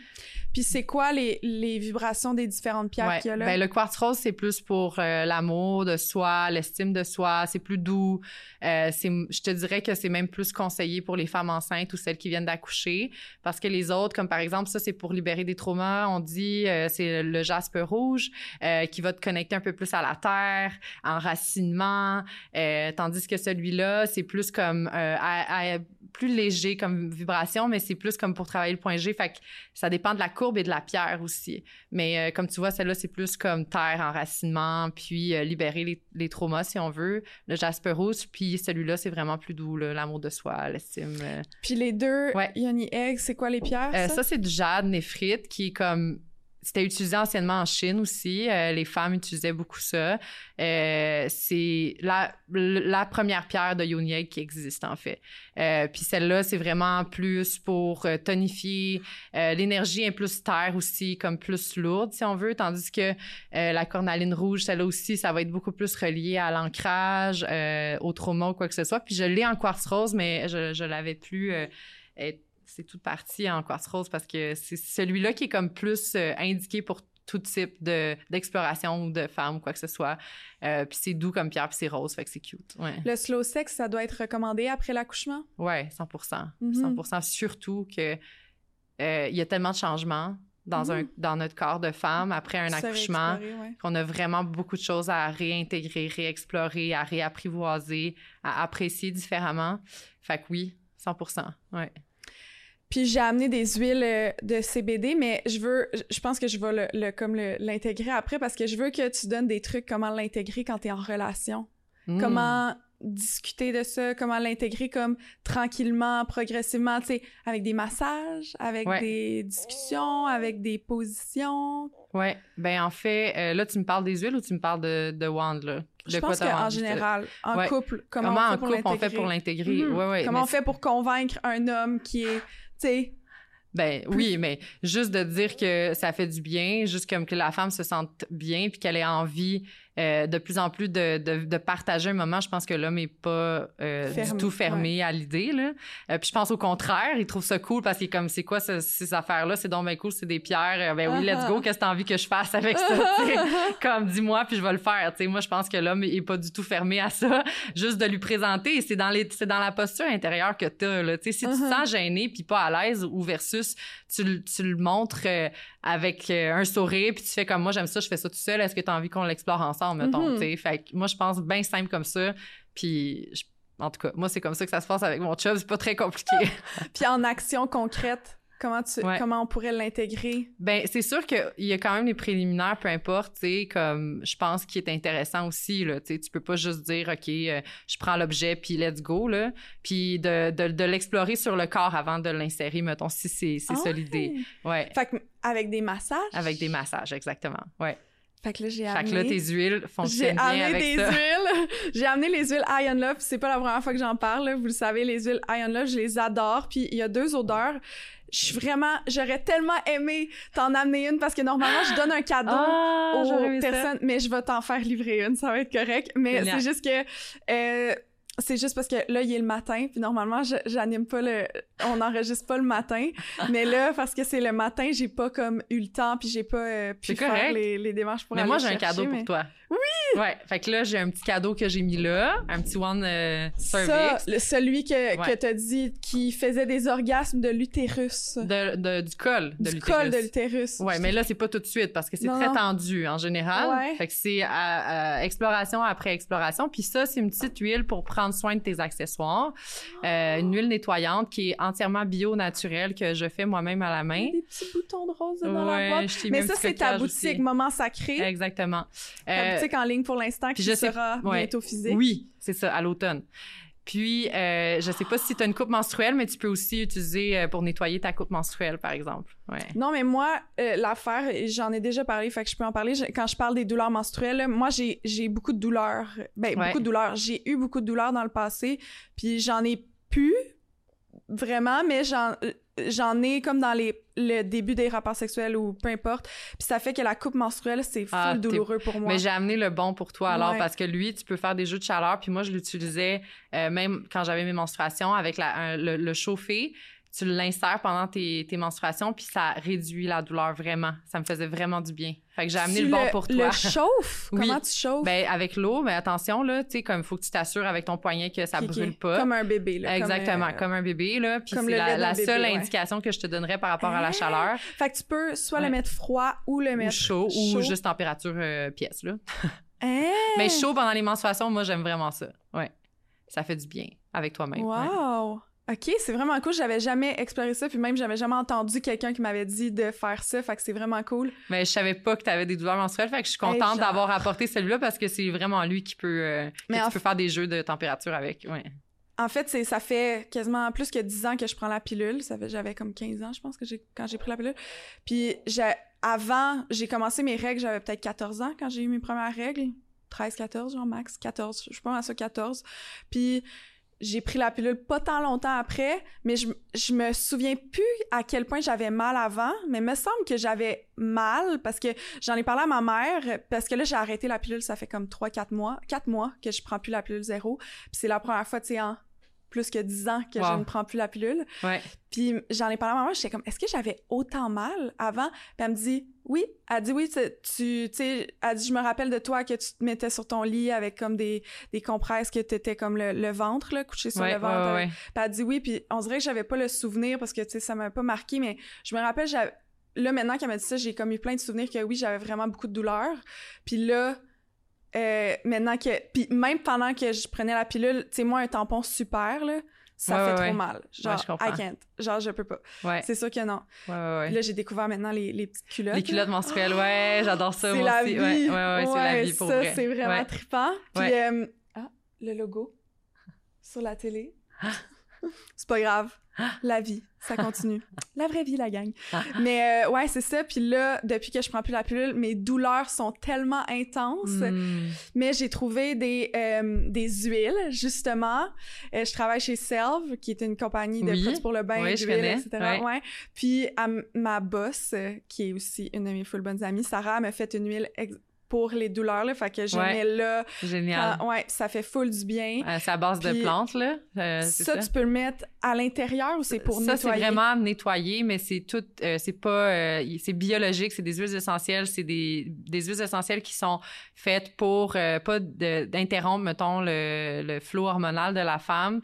Puis c'est quoi les, les vibrations des différentes pierres Ouais. qu'il y a là? Ben, le quartz rose, c'est plus pour euh, l'amour de soi, l'estime de soi. C'est plus doux. Euh, c'est, je te dirais que c'est même plus conseillé pour les femmes enceintes ou celles qui viennent d'accoucher. Parce que les autres, comme par exemple, ça, c'est pour libérer des traumas. On dit, euh, c'est le jaspe rouge euh, qui va te connecter un peu plus à la terre, enracinement. Euh, tandis que celui-là, c'est plus comme à- à- plus léger comme vibration, mais c'est plus comme pour travailler le point G. Fait que ça dépend de la courbe et de la pierre aussi. Mais euh, comme tu vois, celle-là, c'est plus comme terre, enracinement, puis euh, libérer les, les traumas, si on veut. Le jasper rouge, puis celui-là, c'est vraiment plus doux, l'amour de soi, l'estime. euh. Puis les deux Ouais. Yoni Egg, c'est quoi les pierres? Euh, ça? ça, c'est du jade néphrite qui est comme... C'était utilisé anciennement en Chine aussi. Euh, les femmes utilisaient beaucoup ça. Euh, c'est la, première pierre de Yoni Egg qui existe, en fait. Euh, puis celle-là, c'est vraiment plus pour tonifier. L'énergie est plus terre aussi, comme plus lourde, si on veut. Tandis que la cornaline rouge, celle-là aussi, ça va être beaucoup plus relié à l'ancrage, au trauma ou quoi que ce soit. Puis je l'ai en quartz rose, mais je, je l'avais plus... c'est toute partie en quartz rose parce que c'est celui-là qui est comme plus euh, indiqué pour tout type de d'exploration ou de femme ou quoi que ce soit. Euh, puis c'est doux comme pierre, puis c'est rose, fait que c'est cute. Ouais. Le slow sex, ça doit être recommandé après l'accouchement? Ouais, 100 Mhm. 100% Surtout que euh, il y a tellement de changements dans, un, Mhm. dans notre corps de femme après un Ça accouchement ouais. qu'on a vraiment beaucoup de choses à réintégrer, réexplorer, à réapprivoiser, à apprécier différemment. Fait que oui, 100% ouais. Puis j'ai amené des huiles euh, de CBD, mais je veux, je pense que je vais le, le- comme le- l'intégrer après parce que je veux que tu donnes des trucs comment l'intégrer quand tu es en relation. Mm. Comment discuter de ça, comment l'intégrer comme tranquillement, progressivement, tu sais, avec des massages, avec Ouais. des discussions, avec des positions. Ouais, ben en fait, euh, là tu me parles des huiles ou tu me parles de, de wand là? Je De quoi pense qu'en général, en Ouais. couple, comment, Comment, on fait en pour couple on fait l'intégrer? pour l'intégrer? Mhm. Ouais. Comment mais on fait pour convaincre un homme qui est, sais, Ben oui, mais juste de dire que ça fait du bien, juste comme que la femme se sente bien puis qu'elle ait envie euh, de plus en plus de, de, de partager un moment, je pense que l'homme est pas euh, Fermé, du tout fermé à l'idée là. Euh, puis je pense au contraire, il trouve ça cool parce qu'il est comme c'est quoi ce- ces affaires là, c'est donc bien cool, c'est des pierres. Ben oui, let's go, qu'est-ce que t'as envie que je fasse avec ça? Comme dis-moi puis je vais le faire, tu sais. Moi je pense que l'homme est pas du tout fermé à ça, juste de lui présenter, c'est dans les c'est dans la posture intérieure que t'as là, si tu te Mhm. sens gêné puis pas à l'aise ou versus tu, le- tu le montres avec un sourire puis tu fais comme moi j'aime ça je fais ça tout seul est-ce que tu as envie qu'on l'explore ensemble? Mettons sais fait que moi je pense bien simple comme ça puis je- En tout cas, moi, c'est comme ça que ça se passe avec mon chum. C'est pas très compliqué. Puis en action concrète, comment, tu, Ouais. comment on pourrait l'intégrer? Ben, c'est sûr qu'il y a quand même les préliminaires, peu importe, comme je pense qu'il est intéressant aussi, là, tu peux pas juste dire, OK, euh, je prends l'objet, puis let's go, là, puis de, de, de l'explorer sur le corps avant de l'insérer, mettons, si c'est Ah ça l'idée. Ouais, Fait que avec des massages? avec des massages, exactement, ouais. Fait que là, j'ai Fait amené... que là, tes huiles J'ai fonctionnent bien amené avec des ça. huiles. J'ai amené les huiles Iron Love. C'est pas la première fois que j'en parle. là. Vous le savez, les huiles Iron Love, je les adore. Puis il y a deux odeurs. Je suis vraiment, j'aurais tellement aimé t'en amener une parce que normalement je donne un cadeau Ah, aux ça. personnes, mais je vais t'en faire livrer une, ça va être correct. Mais c'est juste que euh, c'est juste parce que là il est le matin, puis normalement j'anime pas le, on n'enregistre pas le matin, mais là parce que c'est le matin, j'ai pas comme eu le temps, puis j'ai pas euh, pu faire correct. les, les démarches pour Mais aller moi, j'ai un cadeau mais- pour toi. Oui! Ouais, fait que là, j'ai un petit cadeau que j'ai mis là, un petit one euh, Ça, cervix. le- celui que, Ouais. que t'as dit qui faisait des orgasmes de l'utérus. De, de- du col de du col de l'utérus. Ouais, mais là, c'est pas tout de suite parce que c'est très tendu en général. Ouais. Fait que c'est exploration après exploration. Puis ça, c'est une petite huile pour prendre soin de tes accessoires. Euh, une huile nettoyante qui est entièrement bio, naturelle, que je fais moi-même à la main. des petits boutons de rose dans la boîte. Mais ça, c'est ta boutique aussi. Moment Sacré. Exactement. Ta Euh, boutique en ligne pour l'instant qui je sais- sera ouais. bientôt physique. Oui, c'est ça, à l'automne. Puis, euh, je sais pas si tu as une coupe menstruelle, mais tu peux aussi utiliser euh, pour nettoyer ta coupe menstruelle, par exemple. Ouais. Non, mais moi, euh, l'affaire, j'en ai déjà parlé, fait que je peux en parler. Je- Quand je parle des douleurs menstruelles, moi, j'ai j'ai beaucoup de douleurs. Ben, Ouais. beaucoup de douleurs. J'ai eu beaucoup de douleurs dans le passé, puis j'en ai plus, vraiment, mais j'en euh, j'en ai comme dans les, le début des rapports sexuels ou peu importe. Puis ça fait que la coupe menstruelle, c'est full Ah, douloureux pour moi. Mais j'ai amené le bon pour toi alors Ouais. parce que lui, tu peux faire des jeux de chaleur. Puis moi, je l'utilisais euh, même quand j'avais mes menstruations avec la, un- le, le chauffé. Tu l'insères pendant tes, tes menstruations, puis ça réduit la douleur vraiment. Ça me faisait vraiment du bien. Fait que j'ai amené Tu le bon pour toi. Le chauffe? Oui. Comment tu chauffes? Ben, avec l'eau, mais attention, là, tu sais, comme faut que tu t'assures avec ton poignet que ça Ok, ok. brûle pas. Comme un bébé, là. comme, Exactement, euh, comme un bébé, là. Puis comme c'est la, la bébé, seule ouais. indication que je te donnerais par rapport à la chaleur. Fait que tu peux soit Ouais. le mettre froid ou le Ou mettre chaud, ou juste température euh, pièce, là. Hein? Mais chaud pendant les menstruations, moi, j'aime vraiment ça. Ouais. Ça fait du bien avec toi-même. ouais. OK, c'est vraiment cool. J'avais jamais exploré ça, puis même j'avais jamais entendu quelqu'un qui m'avait dit de faire ça, fait que c'est vraiment cool. Mais je savais pas que tu avais des douleurs menstruelles, fait que je suis contente Hey, d'avoir apporté celui-là parce que c'est vraiment lui qui peut, euh, que Mais tu en peux faire des jeux de température avec. Ouais. En fait, c'est ça fait quasiment plus que 10 ans que je prends la pilule. Ça fait j'avais comme 15 ans, je pense que j'ai quand j'ai pris la pilule. Puis j'ai avant, j'ai commencé mes règles, j'avais peut-être 14 ans quand j'ai eu mes premières règles. 13 14 genre max 14, je suis pas à ça 14. Puis j'ai pris la pilule pas tant longtemps après, mais je, je me souviens plus à quel point j'avais mal avant, mais il me semble que j'avais mal parce que j'en ai parlé à ma mère parce que là j'ai arrêté la pilule, ça fait comme 3 4 mois, 4 mois que je prends plus la pilule zéro, puis c'est la première fois tu sais en plus que 10 ans que je ne prends plus la pilule. Ouais. Puis j'en ai parlé à ma maman, j'étais comme, est-ce que j'avais autant mal avant? Puis elle me dit, oui. Elle dit, oui, tu tu sais, elle dit, je me rappelle de toi que tu te mettais sur ton lit avec comme des, des compresses que t'étais comme le, le ventre, là, couché sur Ouais, le ventre. ouais. Puis elle dit oui, puis on dirait que j'avais pas le souvenir parce que, tu sais, ça m'a pas marqué, mais je me rappelle, j'avais... Là, maintenant qu'elle m'a dit ça, j'ai comme eu plein de souvenirs que oui, j'avais vraiment beaucoup de douleur. Puis là, euh, maintenant que... Puis même pendant que je prenais la pilule, tu sais, moi, un tampon super, là, ça Ouais, fait ouais, trop mal. Genre, je comprends. I can't. Genre, je peux pas. C'est sûr que non. Là, j'ai découvert maintenant les, les petites culottes. Les culottes menstruelles, ouais, j'adore ça, moi la aussi. vie. Ouais, ouais, c'est la vie pour ça, vrai. c'est vraiment trippant. Puis, euh, ah, le logo sur la télé. c'est pas grave. La vie, ça continue. la vraie vie, la gang. Mais euh, ouais, c'est ça. Puis là, depuis que je prends plus la pilule, mes douleurs sont tellement intenses. Mm. Mais j'ai trouvé des, euh, des huiles, justement. Euh, je travaille chez Selve, qui est une compagnie de Oui. produits pour le bain, Oui, d'huile, etc. Ouais. Puis à ma boss, qui est aussi une de mes full bonnes amies, Sarah, m'a fait une huile pour les douleurs, là. Fait que je Ouais. mets là. Génial. ouais, ça fait full du bien. Euh, c'est à base de plantes, là. euh, c'est ça, ça, tu peux le mettre à l'intérieur ou c'est pour ça, c'est nettoyer? vraiment nettoyer, mais c'est tout, euh, c'est pas, euh, c'est biologique, c'est des huiles essentielles, c'est des, des huiles essentielles qui sont faites pour pas d'interrompre, mettons, le, le flot hormonal de la femme,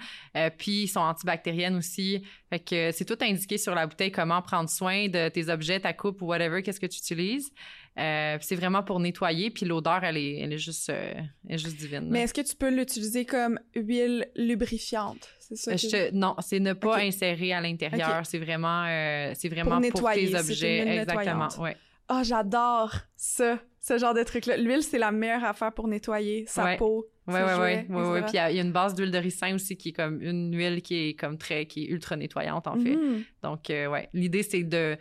puis ils sont antibactériennes aussi. Fait que c'est tout indiqué sur la bouteille comment prendre soin de tes objets, ta coupe ou whatever, qu'est-ce que tu utilises. Euh, c'est vraiment pour nettoyer, puis l'odeur, elle est, elle est juste, euh, elle est juste divine. Mais est-ce que tu peux l'utiliser comme huile lubrifiante? C'est ça? Euh, que- je te- non, c'est ne pas insérer à l'intérieur. C'est vraiment, euh, c'est vraiment Pour pour, nettoyer, tes c'est objets. une huile Exactement. Ouais. Ah, j'adore ça, ce genre de truc-là. L'huile, c'est la meilleure affaire pour nettoyer sa Ouais. peau. Ouais, ouais. etc. Puis il y a- une base d'huile de ricin aussi qui est comme une huile qui est comme très, qui est ultra nettoyante en fait. Mhm. Donc, ouais, l'idée c'est de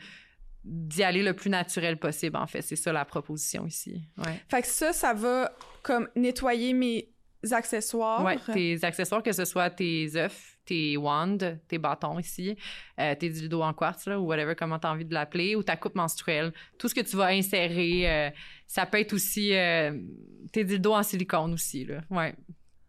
d'y aller le plus naturel possible en fait. C'est ça la proposition ici. Ouais. Fait que ça, ça va comme nettoyer mes accessoires. Ouais, tes accessoires, que ce soit tes œufs, tes wands, tes bâtons ici, euh, tes dildos en quartz, là, ou whatever, comment tu as envie de l'appeler, ou ta coupe menstruelle, tout ce que tu vas insérer, euh, ça peut être aussi euh, tes dildos en silicone aussi, là. Ouais,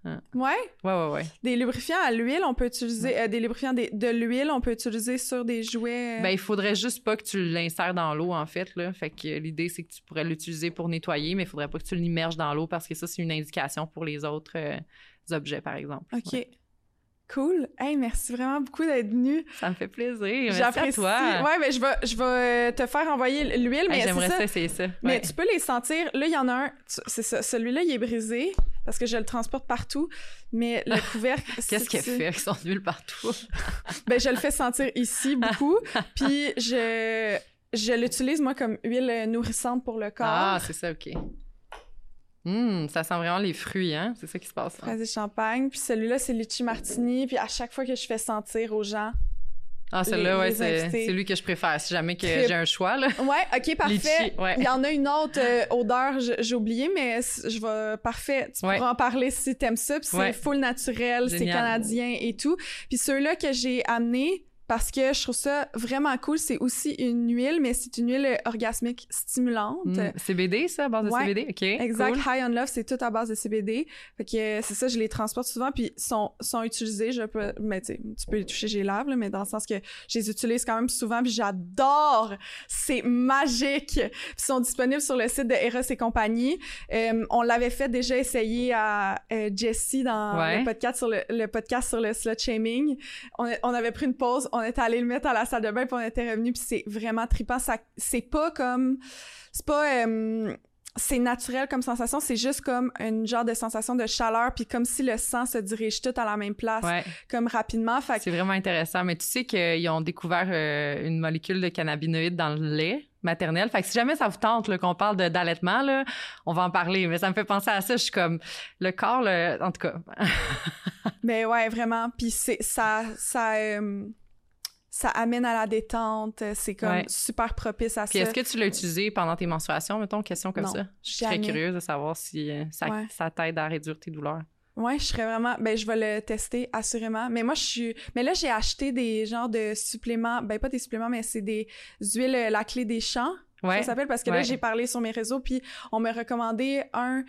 Ouais. ouais, ouais, ouais. Des lubrifiants à l'huile, on peut utiliser euh, des lubrifiants de l'huile, on peut utiliser sur des jouets. euh, Ben, il faudrait juste pas que tu l'insères dans l'eau, en fait, là. Fait que l'idée, c'est que tu pourrais l'utiliser pour nettoyer, mais il faudrait pas que tu l'immerges dans l'eau parce que ça, c'est une indication pour les autres euh, objets, par exemple. OK. Ouais. Cool. Hey, merci vraiment beaucoup d'être venu. Ça me fait plaisir. J'apprécie. Ouais, mais je vais, je vais euh, te faire envoyer l'huile, mais Hey, c'est J'aimerais ça. essayer ça. Mais tu peux les sentir. Là, il y en a un. C'est ça. Celui-là, il est brisé parce que je le transporte partout. Mais le couvercle. Qu'est-ce qu'elle fait avec son huile partout? Ben, je le fais sentir ici beaucoup. Puis je, je l'utilise, moi, comme huile nourrissante pour le corps. Ah, c'est ça, OK. Hum, ça sent vraiment les fruits, hein? C'est ça qui se passe. hein? Fraise champagne. Puis celui-là, c'est litchi martini. Puis à chaque fois que je fais sentir aux gens. Ah, celui-là, ouais, c'est invités. c'est lui que je préfère. Si jamais que j'ai un choix, là. Ouais, ok, parfait. Litchi, ouais. Il y en a une autre euh, odeur, j'ai oublié, mais je vais. Parfait. Tu Ouais. pourras en parler si t'aimes ça. Puis c'est Ouais. full naturel, c'est canadien et tout. Puis ceux-là que j'ai amenés, parce que je trouve ça vraiment cool, c'est aussi une huile, mais c'est une huile orgasmique stimulante. Hum, CBD, ça, à base de Ouais. CBD? OK. Exact. cool. High on Love, c'est tout à base de CBD. Fait que euh, c'est ça, je les transporte souvent, puis sont, sont utilisés. Je peux, mais tu peux les toucher, j'ai lave, là, mais dans le sens que je les utilise quand même souvent, puis j'adore. C'est magique. Puis ils sont disponibles sur le site de Eros et compagnie. Euh, on l'avait fait déjà essayer à euh, Jessie dans Ouais. le podcast sur le, le podcast sur le slut shaming. On, avait pris une pause, on était allé le mettre à la salle de bain, puis on était revenu, puis c'est vraiment trippant. Ça, c'est pas comme, c'est pas euh, c'est naturel comme sensation, c'est juste comme une genre de sensation de chaleur, puis comme si le sang se dirige tout à la même place, Ouais, comme rapidement. Fait que- c'est vraiment intéressant. Mais tu sais qu'ils ont découvert euh, une molécule de cannabinoïdes dans le lait maternel. Fait que si jamais ça vous tente là, qu'on parle de- d'allaitement, là, on va en parler. Mais ça me fait penser à ça. Je suis comme, le corps, là, en tout cas, mais ouais, vraiment. Puis c'est ça, ça, euh, ça amène à la détente. C'est comme Ouais. super propice à Puis ça. est-ce que tu l'as utilisé pendant tes menstruations, mettons, question comme Non, ça? Je suis très curieuse de savoir si euh, ça, Ouais. ça t'aide à réduire tes douleurs. Ouais, je serais vraiment. Ben, je vais le tester assurément. Mais moi, je suis. Mais là, j'ai acheté des genres de suppléments. Ben, pas des suppléments, mais c'est des huiles, euh, la clé des champs. Ouais. Ça s'appelle parce que là, j'ai parlé sur mes réseaux, puis on m'a recommandé un.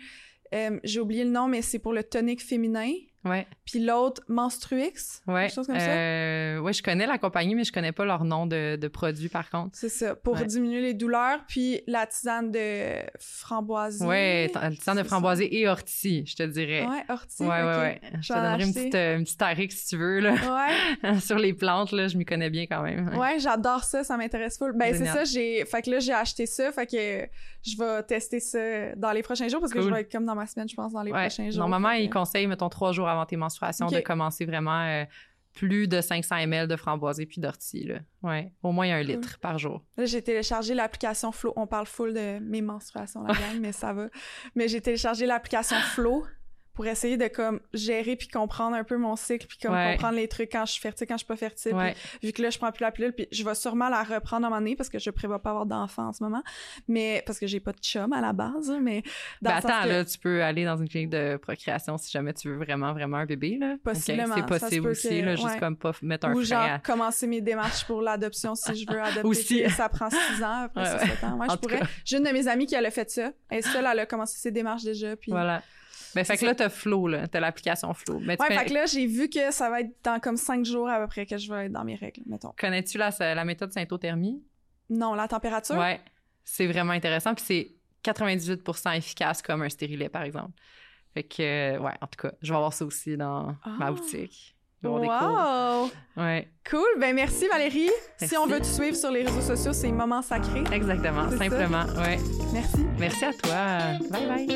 euh, j'ai oublié le nom, mais c'est pour le tonique féminin. Ouais. Puis l'autre, Menstruix. Ouais. Quelque chose comme ça? Euh, ouais, je connais la compagnie, mais je connais pas leur nom de, de produit, par contre. C'est ça, pour Ouais. diminuer les douleurs. Puis la tisane de framboisier. Ouais, t- le sang de C'est framboisier et ortie, je te dirais. Ouais, ortie. Ouais, ouais, ok. ouais. Je te donnerai une petite, euh, une petite tarif si tu veux, là. Ouais. Sur les plantes, là, je m'y connais bien quand même. Ouais, j'adore ça, ça m'intéresse full. Ben c'est ça, j'ai fait que là j'ai acheté ça, fait que je vais tester ça dans les prochains jours parce que je vais être comme dans ma semaine, je pense dans les Ouais. prochains jours. Normalement, ils conseillent, mettons, trois jours avant tes menstruations, de commencer vraiment euh, plus de 500 ml de framboisier puis d'ortie. Ouais. Au moins un litre par jour. J'ai téléchargé l'application Flow. On parle full de mes menstruations, la gang, mais ça va. Mais j'ai téléchargé l'application Flow pour essayer de comme gérer puis comprendre un peu mon cycle puis comme Ouais. comprendre les trucs quand je suis fertile, quand je suis pas fertile. Puis Ouais. vu que là, je prends plus la pilule, puis je vais sûrement la reprendre à un moment donné parce que je prévois pas avoir d'enfant en ce moment. Mais parce que j'ai pas de chum à la base, mais dans Ben le sens attends, que- là, tu peux aller dans une clinique de procréation si jamais tu veux vraiment, vraiment un bébé, là. Possiblement, C'est ça se possible aussi, que- là, juste comme pas mettre un Ou genre à- commencer mes démarches pour l'adoption si je veux adopter. Aussi. Ça prend six ans, après six, sept ans. Ouais, En je pourrais. J'ai une de mes amies qui elle a fait ça. Elle seule, elle a commencé ses démarches déjà. Puis... Voilà. Ben, fait que là, t'as Flow, là. T'as l'application Flow. Mais Ouais, fais- fait que là, j'ai vu que ça va être dans comme cinq jours à peu près que je vais être dans mes règles, mettons. Connais-tu la, la méthode syntothermie? Non, la température? Ouais. C'est vraiment intéressant. Puis c'est 98% efficace comme un stérilet, par exemple. Fait que, ouais, en tout cas, je vais avoir ça aussi dans ma Ah. boutique. Peut avoir des cours. Wow! Ouais, Cool. Ben merci Valérie. Si on veut te suivre sur les réseaux sociaux, c'est Moment Sacré. exactement, C'est ça? simplement. Ouais. Merci. Merci à toi. Bye bye.